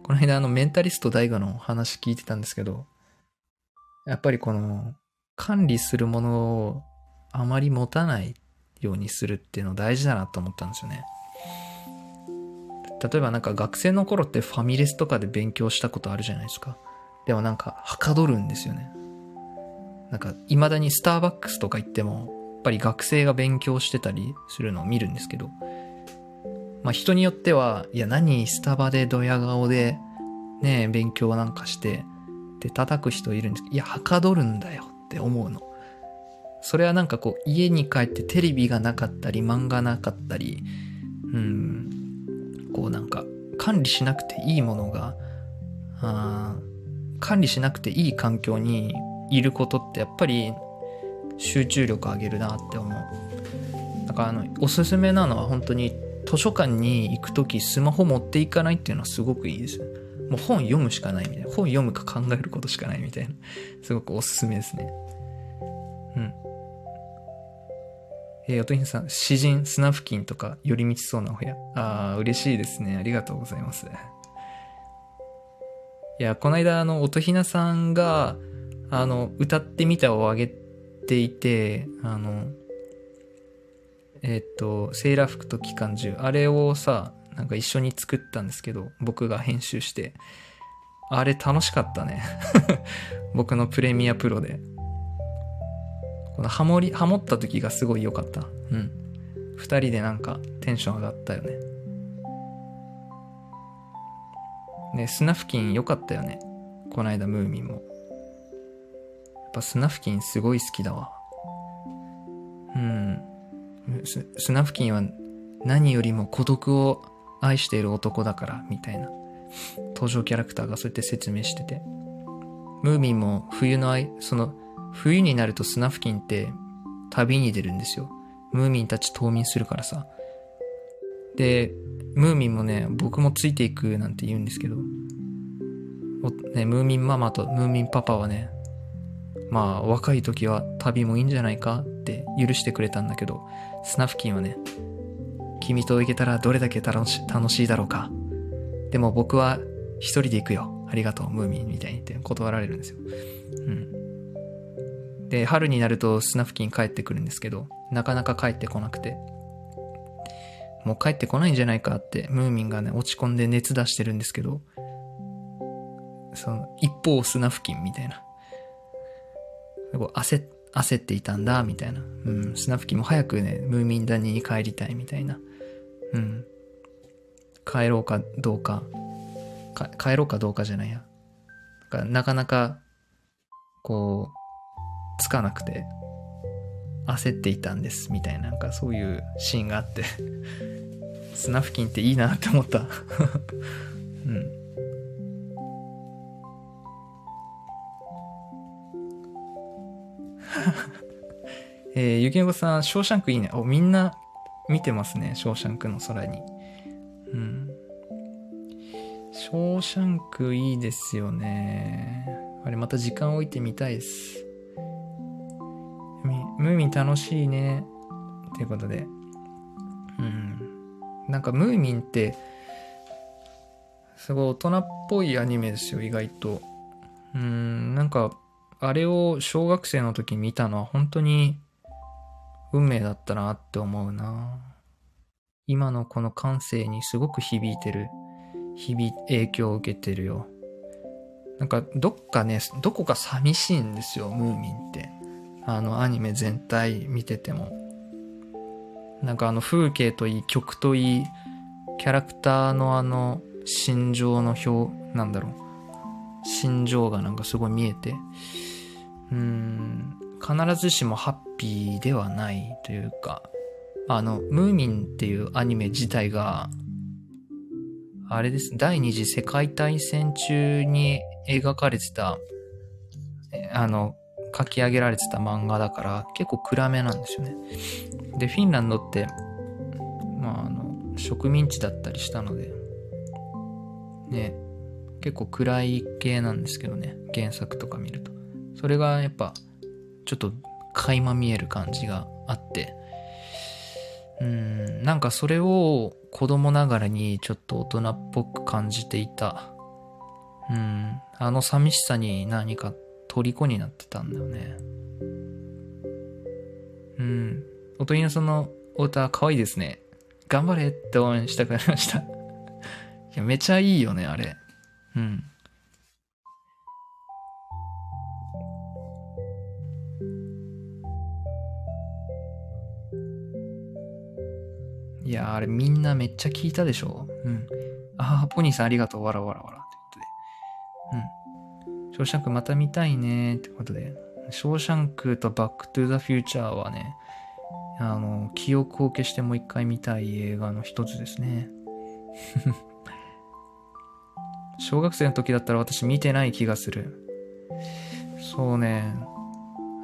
この間あのメンタリスト大河の話聞いてたんですけど、やっぱりこの管理するものをあまり持たないようにするっていうの大事だなと思ったんですよね。例えばなんか学生の頃ってファミレスとかで勉強したことあるじゃないですか。でもなんかはかどるんですよね。なんか未だにスターバックスとか行っても、やっぱり学生が勉強してたりするのを見るんですけど、まあ人によっては、いや何スタバでドヤ顔でね、勉強なんかして、で叩く人いるんですけど、いや、はかどるんだよって思うの。それはなんかこう、家に帰ってテレビがなかったり、漫画なかったり、うん、こうなんか、管理しなくていいものが、あ管理しなくていい環境にいることってやっぱり集中力上げるなって思う。だからあの、おすすめなのは本当に図書館に行くときスマホ持っていかないっていうのはすごくいいです。もう本読むしかないみたいな。本読むか考えることしかないみたいな。すごくおすすめですね。うん。えー、おとひさん、詩人、砂付近とか寄り道そうなお部屋。ああ、嬉しいですね。ありがとうございます。いや、この間、あの、音ひなさんが、あの、歌ってみたをあげていて、あの、えっ、と、セーラー服と機関銃、あれをさ、なんか一緒に作ったんですけど、僕が編集して。あれ楽しかったね *laughs* 僕のプレミアプロで。このハモり、ハモった時がすごい良かった。うん。二人でなんかテンション上がったよね。ね、スナフキン良かったよね。この間ムーミンも。やっぱスナフキンすごい好きだわ。うん。スナフキンは何よりも孤独を愛している男だから、みたいな。登場キャラクターがそうやって説明してて。ムーミンも冬の愛、その、冬になるとスナフキンって旅に出るんですよ。ムーミンたち冬眠するからさ。で、ムーミンもね、僕もついていくなんて言うんですけど、ね、ムーミンママとムーミンパパはね、まあ若い時は旅もいいんじゃないかって許してくれたんだけど、スナフキンはね、君と行けたらどれだけ楽し楽しいだろうか。でも僕は一人で行くよ。ありがとう、ムーミンみたいにって断られるんですよ。うん。で、春になるとスナフキン帰ってくるんですけど、なかなか帰ってこなくて。もう帰ってこないんじゃないかって、ムーミンがね、落ち込んで熱出してるんですけど、その、一方砂付近みたいな。こう焦、焦っていたんだ、みたいな。うん、砂付近も早くね、ムーミン谷に帰りたいみたいな。うん。帰ろうかどうか、か帰ろうかどうかじゃないや。かなかなか、こう、つかなくて、焦っていたんです、みたいな、なんかそういうシーンがあって *laughs* 砂付近っていいなって思った *laughs* うん。*laughs* えー、ゆきのこさん、ショーシャンクいいね。お、みんな見てますね、ショーシャンクの空に。うん。ショーシャンクいいですよね。あれまた時間置いてみたいです。ムーミン楽しいね。ということで。うん。なんかムーミンって、すごい大人っぽいアニメですよ、意外と。うん、なんか、あれを小学生の時見たのは本当に運命だったなって思うな。今のこの感性にすごく響いてる。響、影響を受けてるよ。なんか、どっかね、どこか寂しいんですよ、ムーミンって。あの、アニメ全体見てても。なんかあの、風景といい、曲といい、キャラクターのあの、心情の表、なんだろう。心情がなんかすごい見えて。うん、必ずしもハッピーではないというか、あの、ムーミンっていうアニメ自体が、あれです。第二次世界大戦中に描かれてた、あの、書き上げられてた漫画だから結構暗めなんですよね。で、フィンランドって、まあ、あの、植民地だったりしたので、ね、結構暗い系なんですけどね、原作とか見ると。それがやっぱ、ちょっと垣間見える感じがあって、うん、なんかそれを子供ながらにちょっと大人っぽく感じていた。うん、あの寂しさに何か虜になってたんだよね。うん。おとりのそのお歌可愛いですね。頑張れって応援したくなりました。*laughs* いや、めちゃいいよね、あれ。うん。いや、あれみんなめっちゃ聞いたでしょうん。ああ、ポニーさんありがとう。わらわらわら。ってことで。うん。ショーシャンクまた見たいね。ってことで。ショーシャンクとバックトゥザフューチャーはね、あの、記憶を消してもう一回見たい映画の一つですね。*laughs* 小学生の時だったら私見てない気がする。そうね。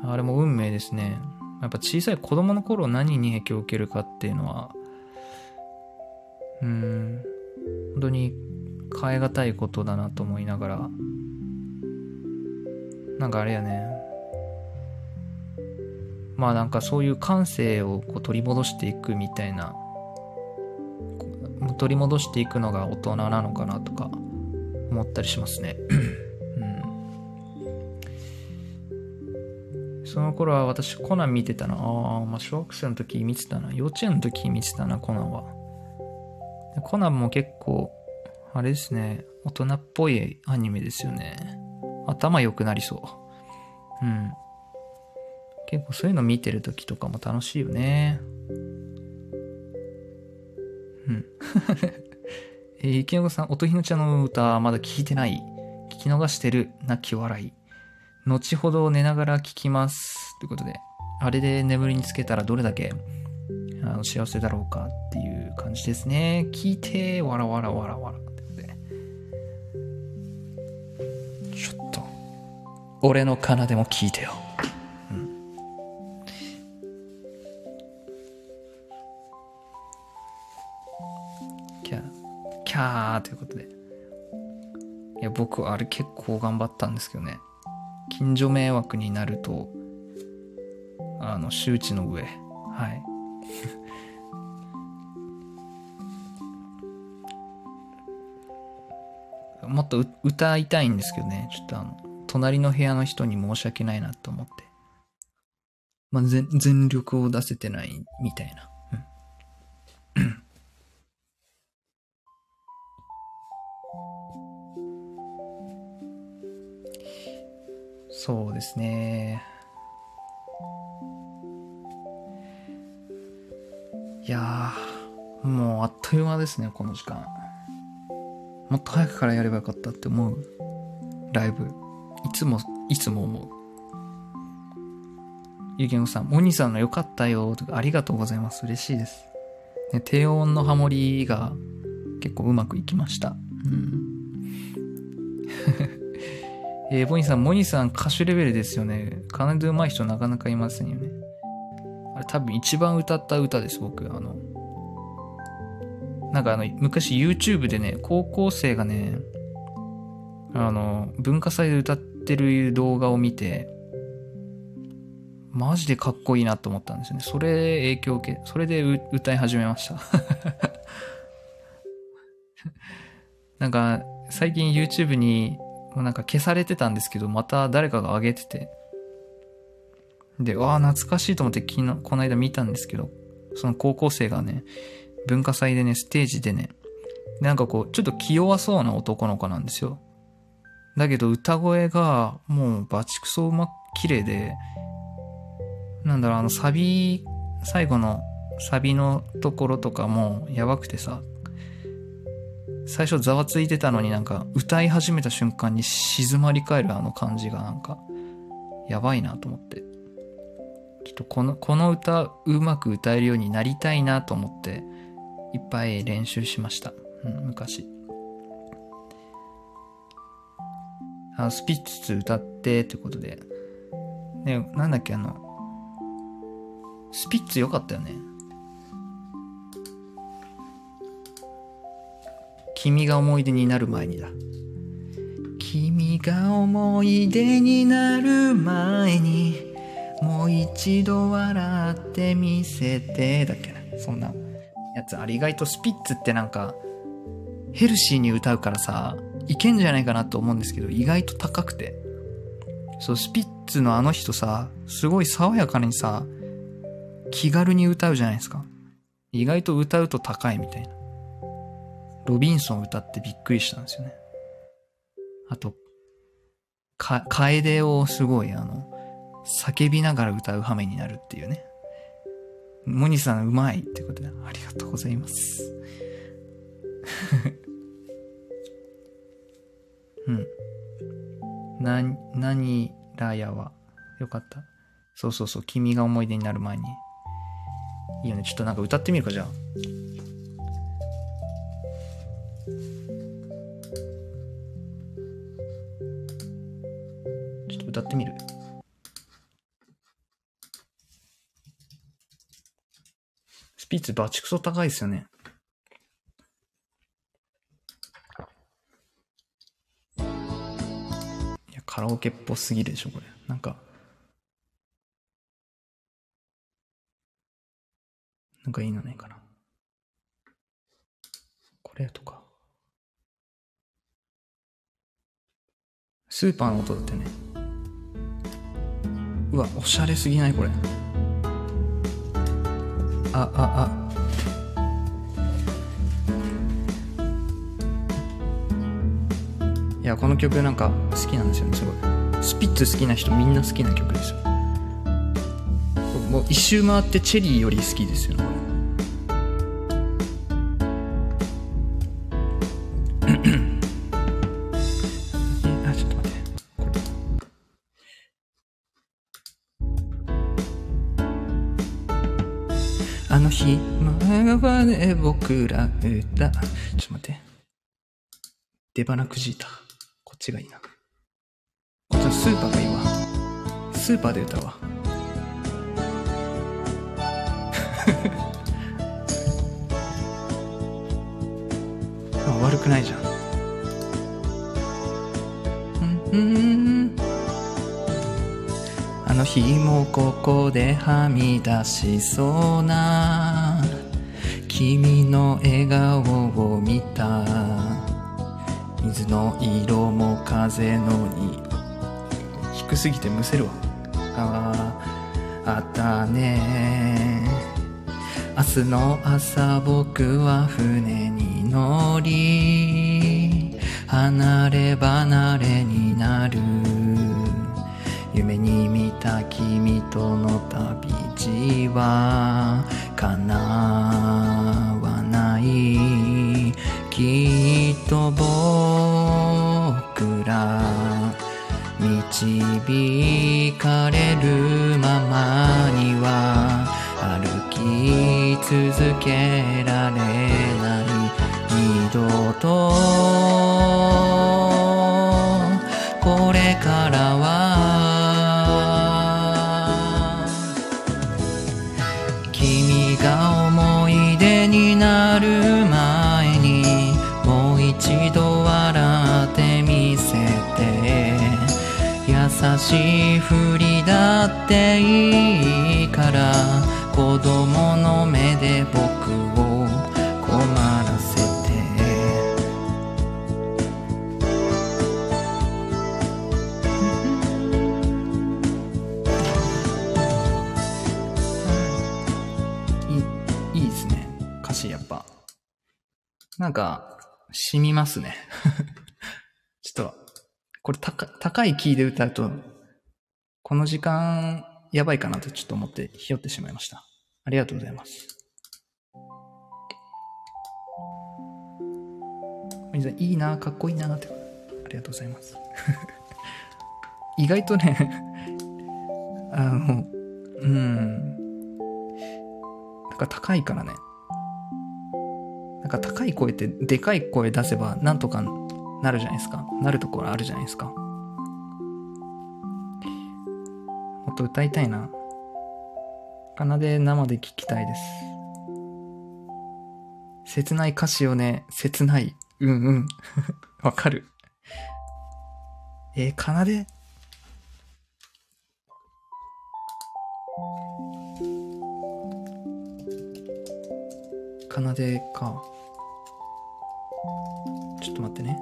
あれも運命ですね。やっぱ小さい子供の頃何に影響を受けるかっていうのはうん、本当に変え難いことだなと思いながら、なんかあれやね、まあなんかそういう感性をこう取り戻していくみたいな、取り戻していくのが大人なのかなとか思ったりしますね。うん、その頃は私コナン見てたな。ああ、まあ小学生の時見てたな。幼稚園の時見てたな、コナンは。コナンも結構、あれですね、大人っぽいアニメですよね。頭良くなりそう。うん。結構そういうの見てる時とかも楽しいよね。うん。*laughs* えー、池野さん、音ひのちゃんの歌まだ聞いてない？聞き逃してる？泣き笑い。後ほど寝ながら聞きます。ということで、あれで眠りにつけたらどれだけ？あの幸せだろうかっていう感じですね。聞いて、わらわらわらわら俺の奏でも聞いてよ。うん。キャー、キャーということで。いや、僕、あれ結構頑張ったんですけどね。近所迷惑になると、あの、周知の上。はい。*laughs* もっと歌いたいんですけどね、ちょっとあの、隣の部屋の人に申し訳ないなと思って。まあ、全力を出せてないみたいな。そうですね。いや、もうあっという間ですね、この時間。もっと早くからやればよかったって思う。ライブ。いつも、いつも思う。ゆきのさん、モニさんの良かったよとか、ありがとうございます。嬉しいです。ね、低音のハモリが結構うまくいきました。うん。*laughs* えー、ボニーさん、モニさん歌手レベルですよね。奏で上手い人なかなかいませんよね。あれ多分一番歌った歌です、僕。あの、なんかあの、昔 YouTube でね、高校生がね、あの、文化祭で歌っててる動画を見て、マジでかっこいいなと思ったんですよね。それ影響受け、それで歌い始めました。*laughs* なんか、最近 YouTube に、なんか消されてたんですけど、また誰かが上げてて、で、わあ、懐かしいと思って昨日、この間見たんですけど、その高校生がね、文化祭でね、ステージでね、なんかこう、ちょっと気弱そうな男の子なんですよ。だけど歌声がもうバチクソうま、綺麗で、なんだろう、あのサビ、最後のサビのところとかもやばくてさ、最初ざわついてたのになんか歌い始めた瞬間に静まり返るあの感じがなんかやばいなと思って。ちょっとこの、この歌うまく歌えるようになりたいなと思っていっぱい練習しました。うん、昔。あスピッツ歌ってってことで。ね、なんだっけあの、スピッツ良かったよね。君が思い出になる前にだ。君が思い出になる前にもう一度笑ってみせてだっけな。そんなやつ。あれ意外とスピッツってなんかヘルシーに歌うからさ、いけんじゃないかなと思うんですけど、意外と高くて。そう、スピッツのあの人さ、すごい爽やかにさ、気軽に歌うじゃないですか。意外と歌うと高いみたいな。ロビンソン歌ってびっくりしたんですよね。あと、か、楓をすごいあの、叫びながら歌う羽目になるっていうね。モニさんうまいってことで、ありがとうございます。うん。な、何らやは、よかった。そうそうそう、君が思い出になる前に。いいよね。ちょっとなんか歌ってみるか、じゃあ。ちょっと歌ってみる？スピッツバチクソ高いですよね。カラオケっぽすぎるでしょ、これ。なんか。なんかいいのないかな。これとか。スーパーの音だってね。うわおしゃれすぎないこれあああいやこの曲なんか好きなんですよねすごいスピッツ好きな人みんな好きな曲ですよもう一周回ってチェリーより好きですよねこれ *coughs* はね、僕ら歌。ちょっと待って。出花くじいた。こっちがいいな。こっちのスーパーがいいわ。スーパーで歌うわ。*laughs* あ、悪くないじゃん。うん、うんあの日もここではみ出しそうな君の笑顔を見た水の色も風のに。低すぎてむせるわ。あああったね。明日の朝僕は船に乗り離れ離れになる。夢に見た君との旅路は叶わない。きっと僕ら導かれるままには歩き続けられない二度とこれからはしふりだっていいから子供の目で僕を困らせて。いいいいですね。歌詞やっぱ。なんか染みますね。*laughs* ちょっとこれ高高いキーで歌うとこの時間やばいかなとちょっと思ってひよってしまいました。ありがとうございます。いいなかっこいいなって。ありがとうございます。*laughs* 意外とね *laughs* あのうん。なんか高いからね。なんか高い声ってでかい声出せばなんとかなるじゃないですか。なるところあるじゃないですか。と歌いたいな。奏で生で聴きたいです。切ない歌詞をね切ない。うんうん。*laughs* わかる。えー、奏で。奏でか。ちょっと待ってね。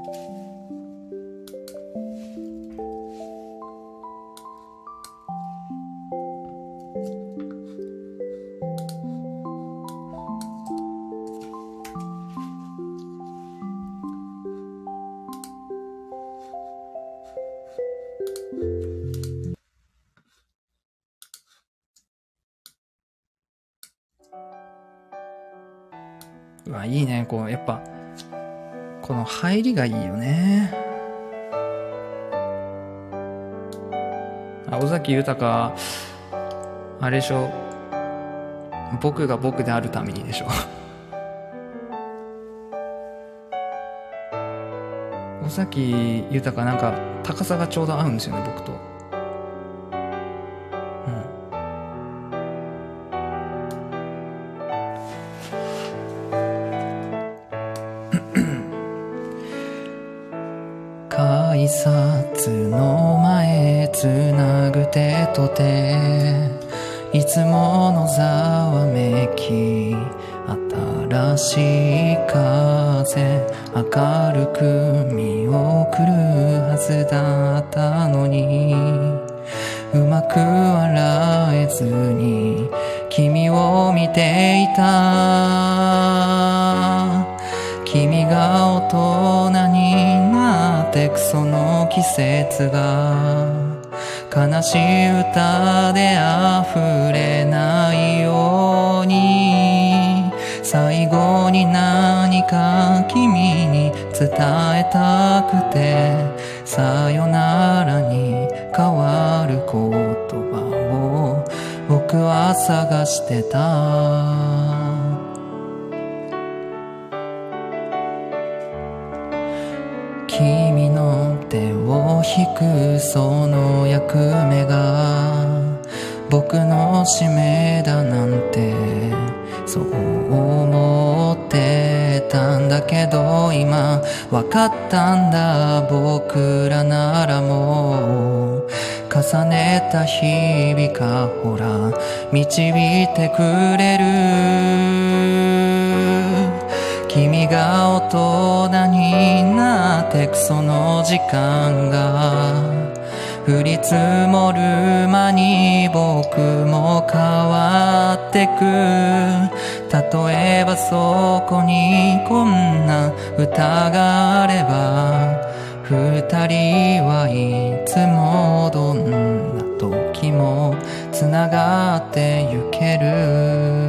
こう、やっぱ、この入りがいいよね。あ尾崎豊、あれでしょ。僕が僕であるためにでしょ。*laughs* 尾崎豊なんか高さがちょうど合うんですよね、僕と。し歌で溢れないように。最後に何か君に伝えたくて。さよならに変わる言葉を僕は探してた。を引くその役目が僕の使命だなんてそう思ってたんだけど今わかったんだ。僕らならもう重ねた日々かほら導いてくれる。が大人になってくその時間が降り積もる間に僕も変わってく。例えばそこにこんな歌があれば二人はいつもどんな時もつながってゆける。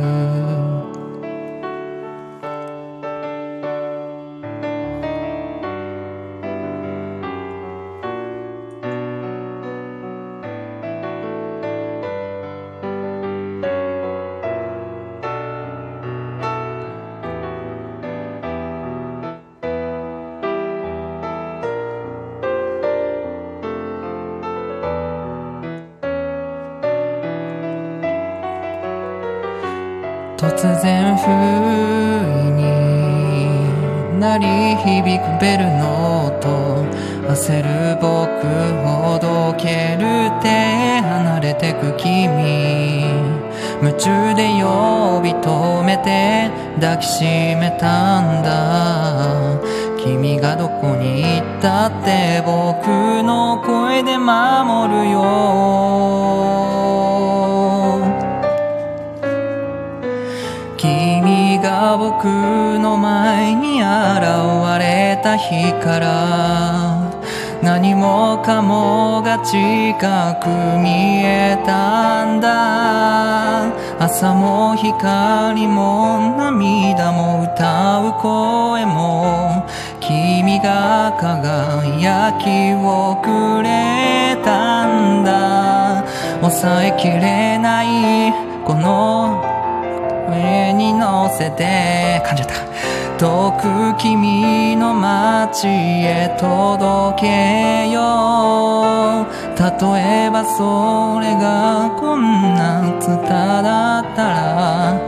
突然不意に鳴り響くベルの音焦る僕ほどける手離れてく君夢中で呼び止めて抱きしめたんだ。君がどこに行ったって僕の声で守るよ。僕の前に現れた日から何もかもが近く見えたんだ朝も光も涙も歌う声も君が輝きをくれたんだ抑えきれないこの上に乗せて噛んじた。遠く君の街へ届けよう。例えばそれがこんなツタだったら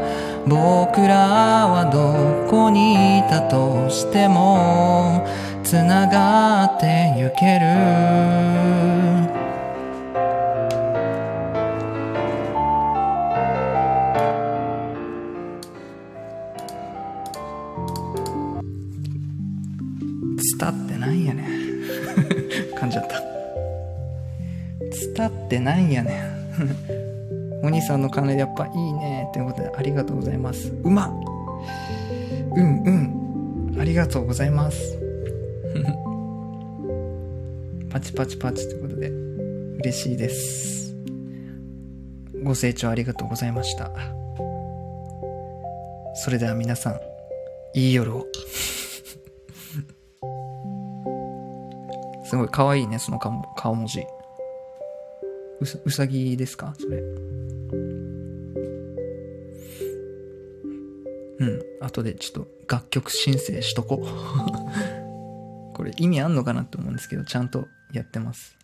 僕らはどこにいたとしてもつながってゆける。ツタってないんやね。ん *laughs* お兄さんの鐘やっぱいいね。ということでありがとうございます。うまうんうん。ありがとうございます。*laughs* パチパチパチ。ということで嬉しいです。ご清聴ありがとうございました。それでは皆さんいい夜を。*laughs* すごい可愛いね、その顔文字。うさ、うさぎですか？それ。うん。後でちょっと楽曲申請しとこ。*laughs* これ意味あんのかなって思うんですけど、ちゃんとやってます。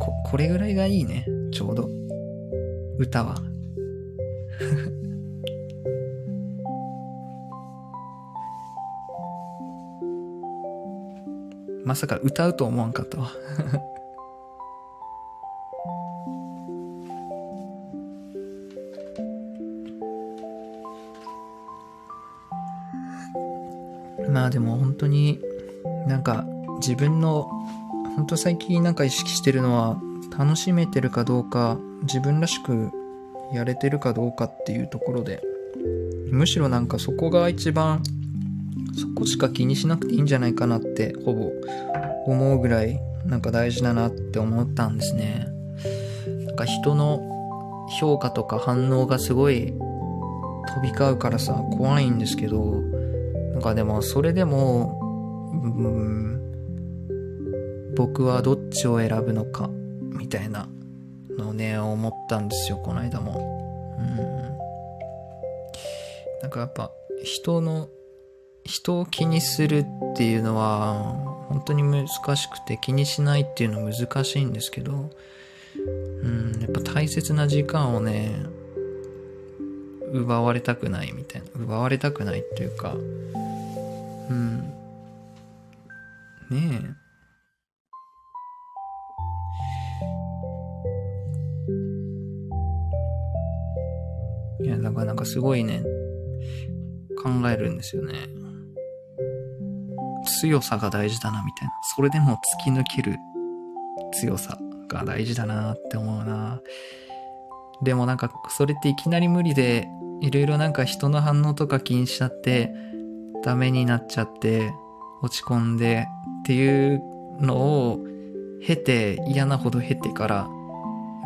こ、これぐらいがいいね。ちょうど。歌は。まさか歌うと思わんかったわ。*laughs* まあでも本当になんか自分の本当最近なんか意識してるのは楽しめてるかどうか自分らしくやれてるかどうかっていうところでむしろなんかそこが一番そこしか気にしなくていいんじゃないかなってほぼ思うぐらいなんか大事だなって思ったんですね。なんか人の評価とか反応がすごい飛び交うからさ怖いんですけどなんかでもそれでも、うん、僕はどっちを選ぶのかみたいなのね思ったんですよこの間も。うん、なんかやっぱ人の人を気にするっていうのは本当に難しくて気にしないっていうのは難しいんですけど、うん、やっぱ大切な時間をね、奪われたくないみたいな。奪われたくないっていうか、うん。ねえ。いや、だからなんかすごいね、考えるんですよね。強さが大事だな、みたいな。それでも突き抜ける強さが大事だなって思うな。でもなんか、それっていきなり無理で、いろいろなんか人の反応とか気にしちゃって、ダメになっちゃって、落ち込んでっていうのを経て、嫌なほど経てから、や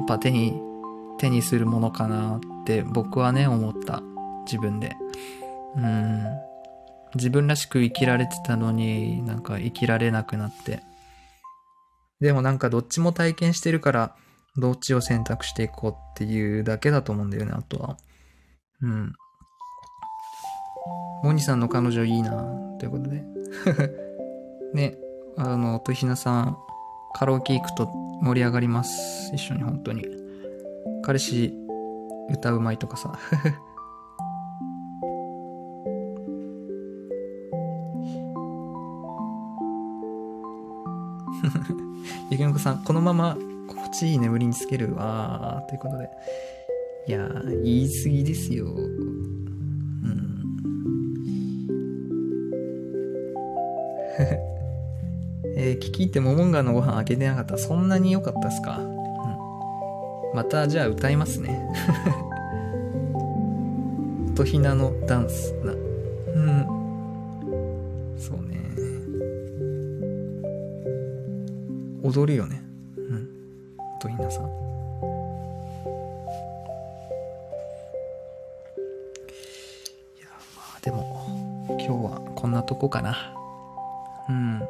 っぱ手に、手にするものかなって僕はね、思った。自分で。うん。自分らしく生きられてたのになんか生きられなくなって。でもなんかどっちも体験してるから、どっちを選択していこうっていうだけだと思うんだよね、あとは。うん。モニさんの彼女いいなということで。*laughs* ね、あの、とひなさん、カラオケ行くと盛り上がります。一緒に本当に。彼氏、歌うまいとかさ。*laughs* ゆきのこさん、このまま心地いい眠りにつけるわということで。いやー、言い過ぎですよ。うん。*laughs* えー、聞き入ってモモンガのご飯開けてなかった。そんなに良かったっすか？うん。また、じゃあ歌いますね。とひなのダンス踊るよね。うん。とひなさ。いや、まあでも、今日はこんなとこかな。うん。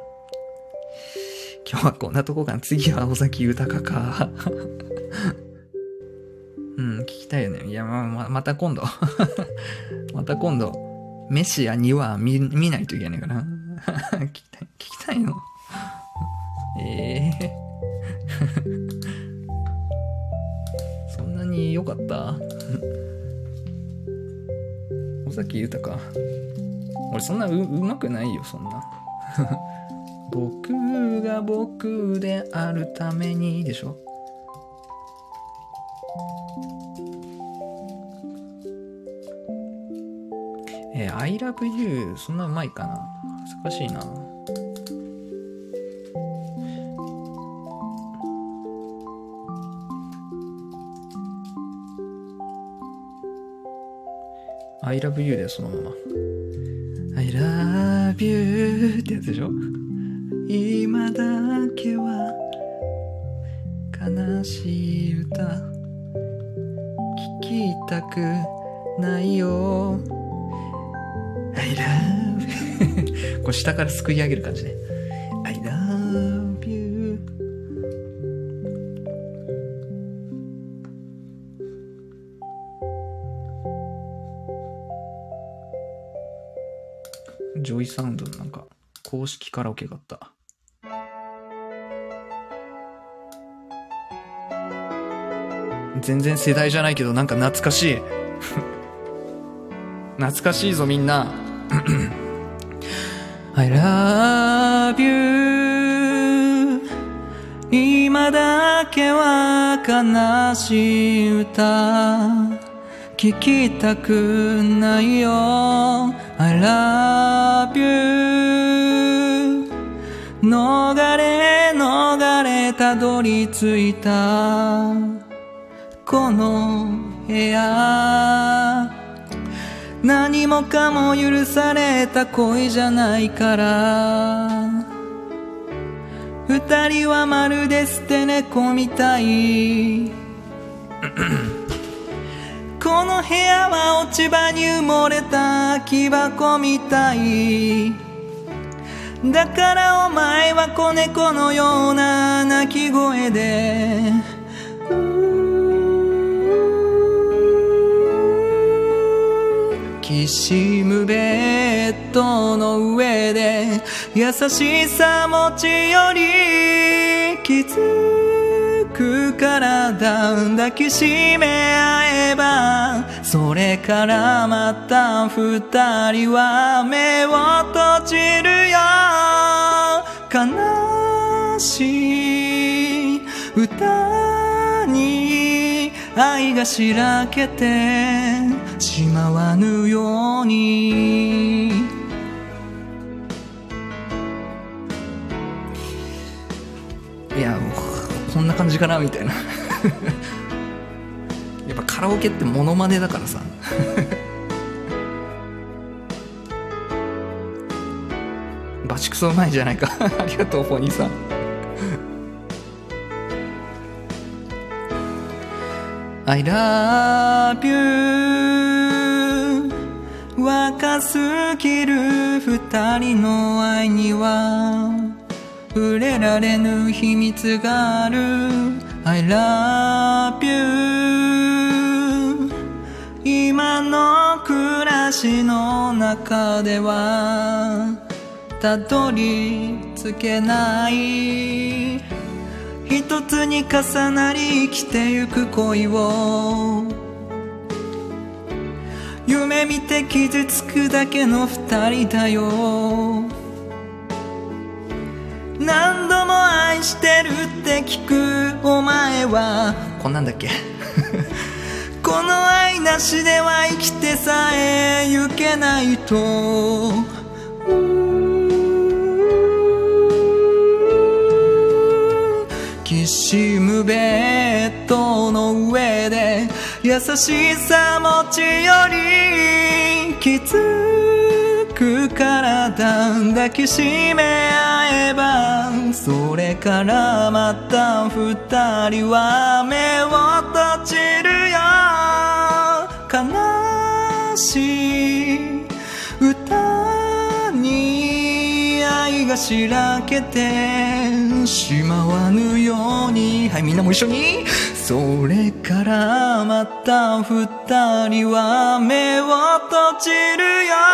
今日はこんなとこかな。次は尾崎豊か。*laughs* うん、聞きたいよね。いや、まあ、また今度。*laughs* また今度、メシア2話見見ないといけないから。そんなううまくないよ、そんな。*laughs* 僕が僕であるためにでしょ？えー、I love you そんなうまいかな？難しいな「I love you」でそのまま「love you」ってやつでしょ？今だけは悲しい歌聞きたくないよ。I love *laughs* これ下からすくい上げる感じね。サウンドのなんか公式カラオケがあった。全然世代じゃないけどなんか懐かしい。*laughs* 懐かしいぞみんな。*clears throat* I love you 今だけは悲しい歌。聞きたくないよ。I love you. 逃れ逃れたどり着いた。この部屋。何もかも許された恋じゃないから。二人はまるで捨て猫みたい。の部屋は落ち葉に埋もれた木箱みたい。だからお前は子猫のような鳴き声で。きしむベッドの上で優しさ持ちより気づく体抱きしめ合えばそれからまた二人は目を閉じるよ悲しい歌に愛がしらけてしまわぬように感じかなみたいな。*laughs* やっぱカラオケってモノマネだからさ。*laughs* 場チクソうまいじゃないか。*laughs* ありがとうフォニーさん。I love you. 若すぎる二人の愛には触れられぬ秘密がある。I love you. 今の暮らしの中ではたどり着けない。一つに重なり生きてゆく恋を夢見て傷つくだけの二人だよ。何度も愛してるって聞くお前は。こんなんだっけ？*laughs* この愛なしでは生きてさえゆけないと。きしむベッドの上で優しさ持ちよりきついく体抱きしめ合えばそれからまた二人は目を閉じるよ悲しい歌に愛がしらけてしまわぬようにはいみんなも一緒にそれからまた二人は目を閉じるよ。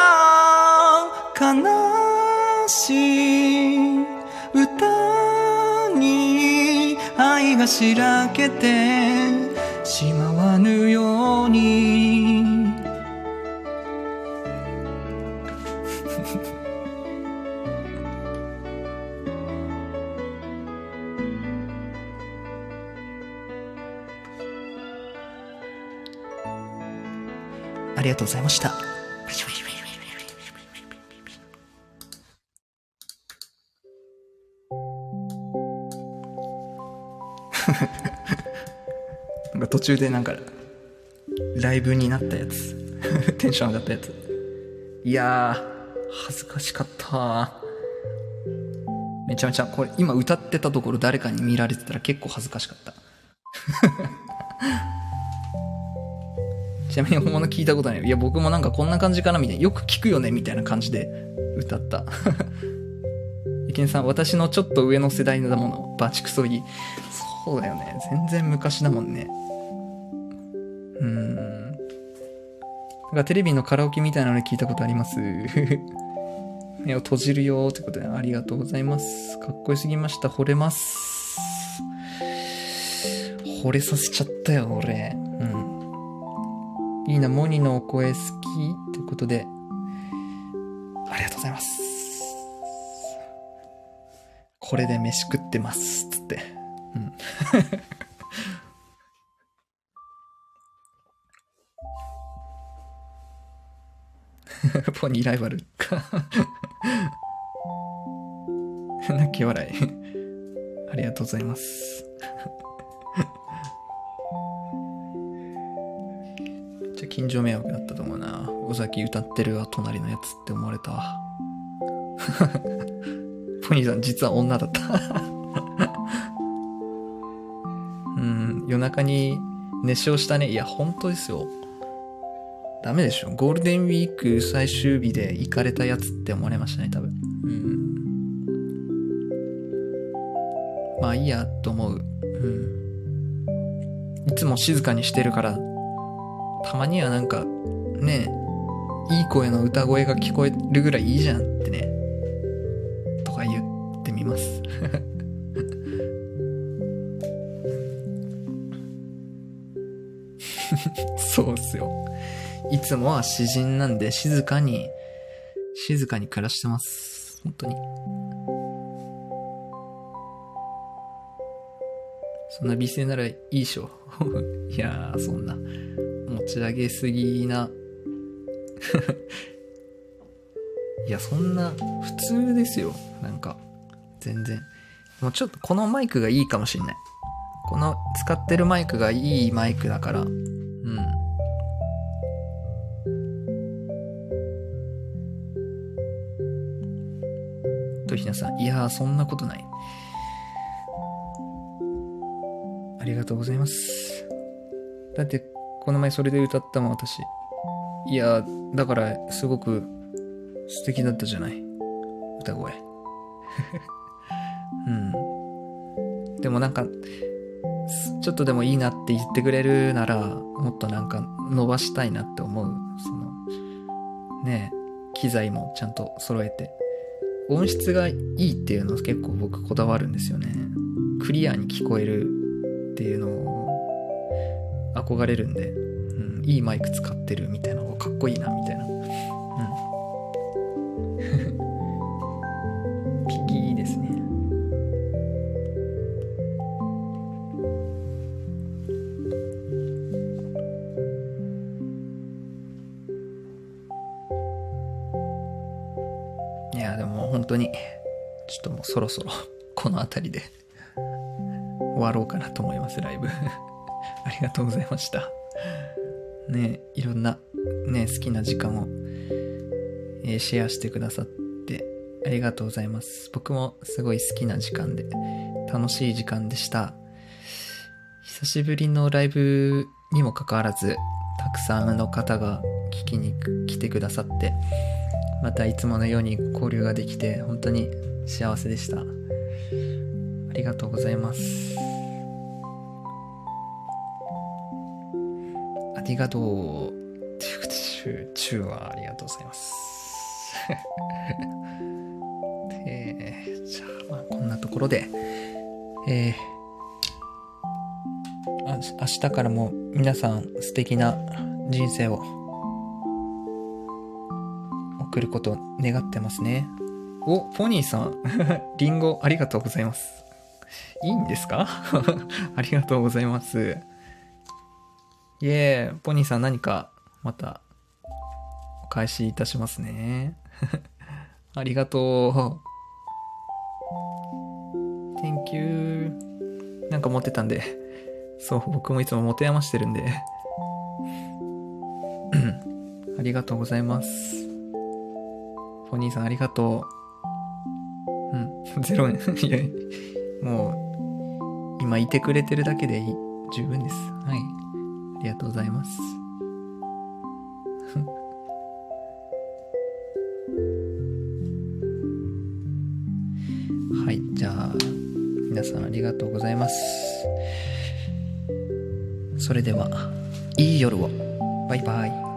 し歌に愛がしらけてしまわぬように *laughs* ありがとうございました。途中でなんか、ライブになったやつ。*laughs* テンション上がったやつ。いやー、恥ずかしかっためちゃめちゃ、これ今歌ってたところ誰かに見られてたら結構恥ずかしかった。*laughs* ちなみに本物聞いたことない。いや、僕もなんかこんな感じかなみたいな。よく聞くよねみたいな感じで歌った。ゆきねさん、私のちょっと上の世代のもの、バチクソギ。そうだよね。全然昔だもんね。なんかテレビのカラオケみたいなの聞いたことあります？目 *laughs* を閉じるよーってことでありがとうございます。かっこよすぎました。惚れます。惚れさせちゃったよ、俺。うん。いいな、モニのお声好きってことで、ありがとうございます。これで飯食ってます、つって。うん。*laughs* *laughs* ポニーライバルか。泣き笑い。ありがとうございます。じゃ近所迷惑だったと思うな。尾崎歌ってるわ、隣のやつって思われたわ。*laughs* ポニーさん、実は女だった。*laughs* うん、夜中に熱唱したね。いや、本当ですよ。ダメでしょ。ゴールデンウィーク最終日で行かれたやつって思われましたね、多分。うん。まあいいや、と思う。うん。いつも静かにしてるから、たまにはなんか、ねえ、いい声の歌声が聞こえるぐらいいいじゃんってね。とか言ってみます。*laughs* そうっすよ。いつもは詩人なんで静かに、静かに暮らしてます。本当に。そんな美声ならいいでしょ。*laughs* いやー、そんな、持ち上げすぎな。*laughs* いや、そんな、普通ですよ。なんか、全然。もうちょっとこのマイクがいいかもしんない。この使ってるマイクがいいマイクだから、うん。ひなさん。いやー、そんなことない。ありがとうございます。だって、この前それで歌ったもん、私。いやー、だから、すごく素敵だったじゃない。歌声。*laughs* うん。でもなんか、ちょっとでもいいなって言ってくれるなら、もっとなんか伸ばしたいなって思う。その、ね、機材もちゃんと揃えて。音質がいいっていうのは結構僕こだわるんですよね。クリアに聞こえるっていうのを憧れるんで、うん、いいマイク使ってるみたいなのがかっこいいなみたいな。ちょっともうそろそろ *laughs* この辺りで *laughs* 終わろうかなと思います、ライブ。*laughs* ありがとうございました。ねいろんな、ね好きな時間を、えーシェアしてくださってありがとうございます。僕もすごい好きな時間で、楽しい時間でした。久しぶりのライブにもかかわらず、たくさんの方が聞きに来てくださって、またいつものように交流ができて本当に幸せでした。ありがとうございます。ありがとう。チュー、チューはありがとうございます。*laughs* えー、じゃあ、まあ、こんなところで、えー、あ明日からも皆さん素敵な人生を送ることを願ってますね。お、ポニーさん。*laughs* リンゴありがとうございます。いいんですか？*laughs* ありがとうございます。イエー、ポニーさん何かまたお返しいたしますね。*laughs* ありがとう。Thank you. なんか持ってたんで。そう、僕もいつも持て余してるんで。ありがとうございます。ポニーさんありがとう。*laughs* ゼロ円。いや、もう、今いてくれてるだけで。十分です。はい。ありがとうございます。はい、じゃあ、皆さんありがとうございます。それでは、いい夜を。バイバイ。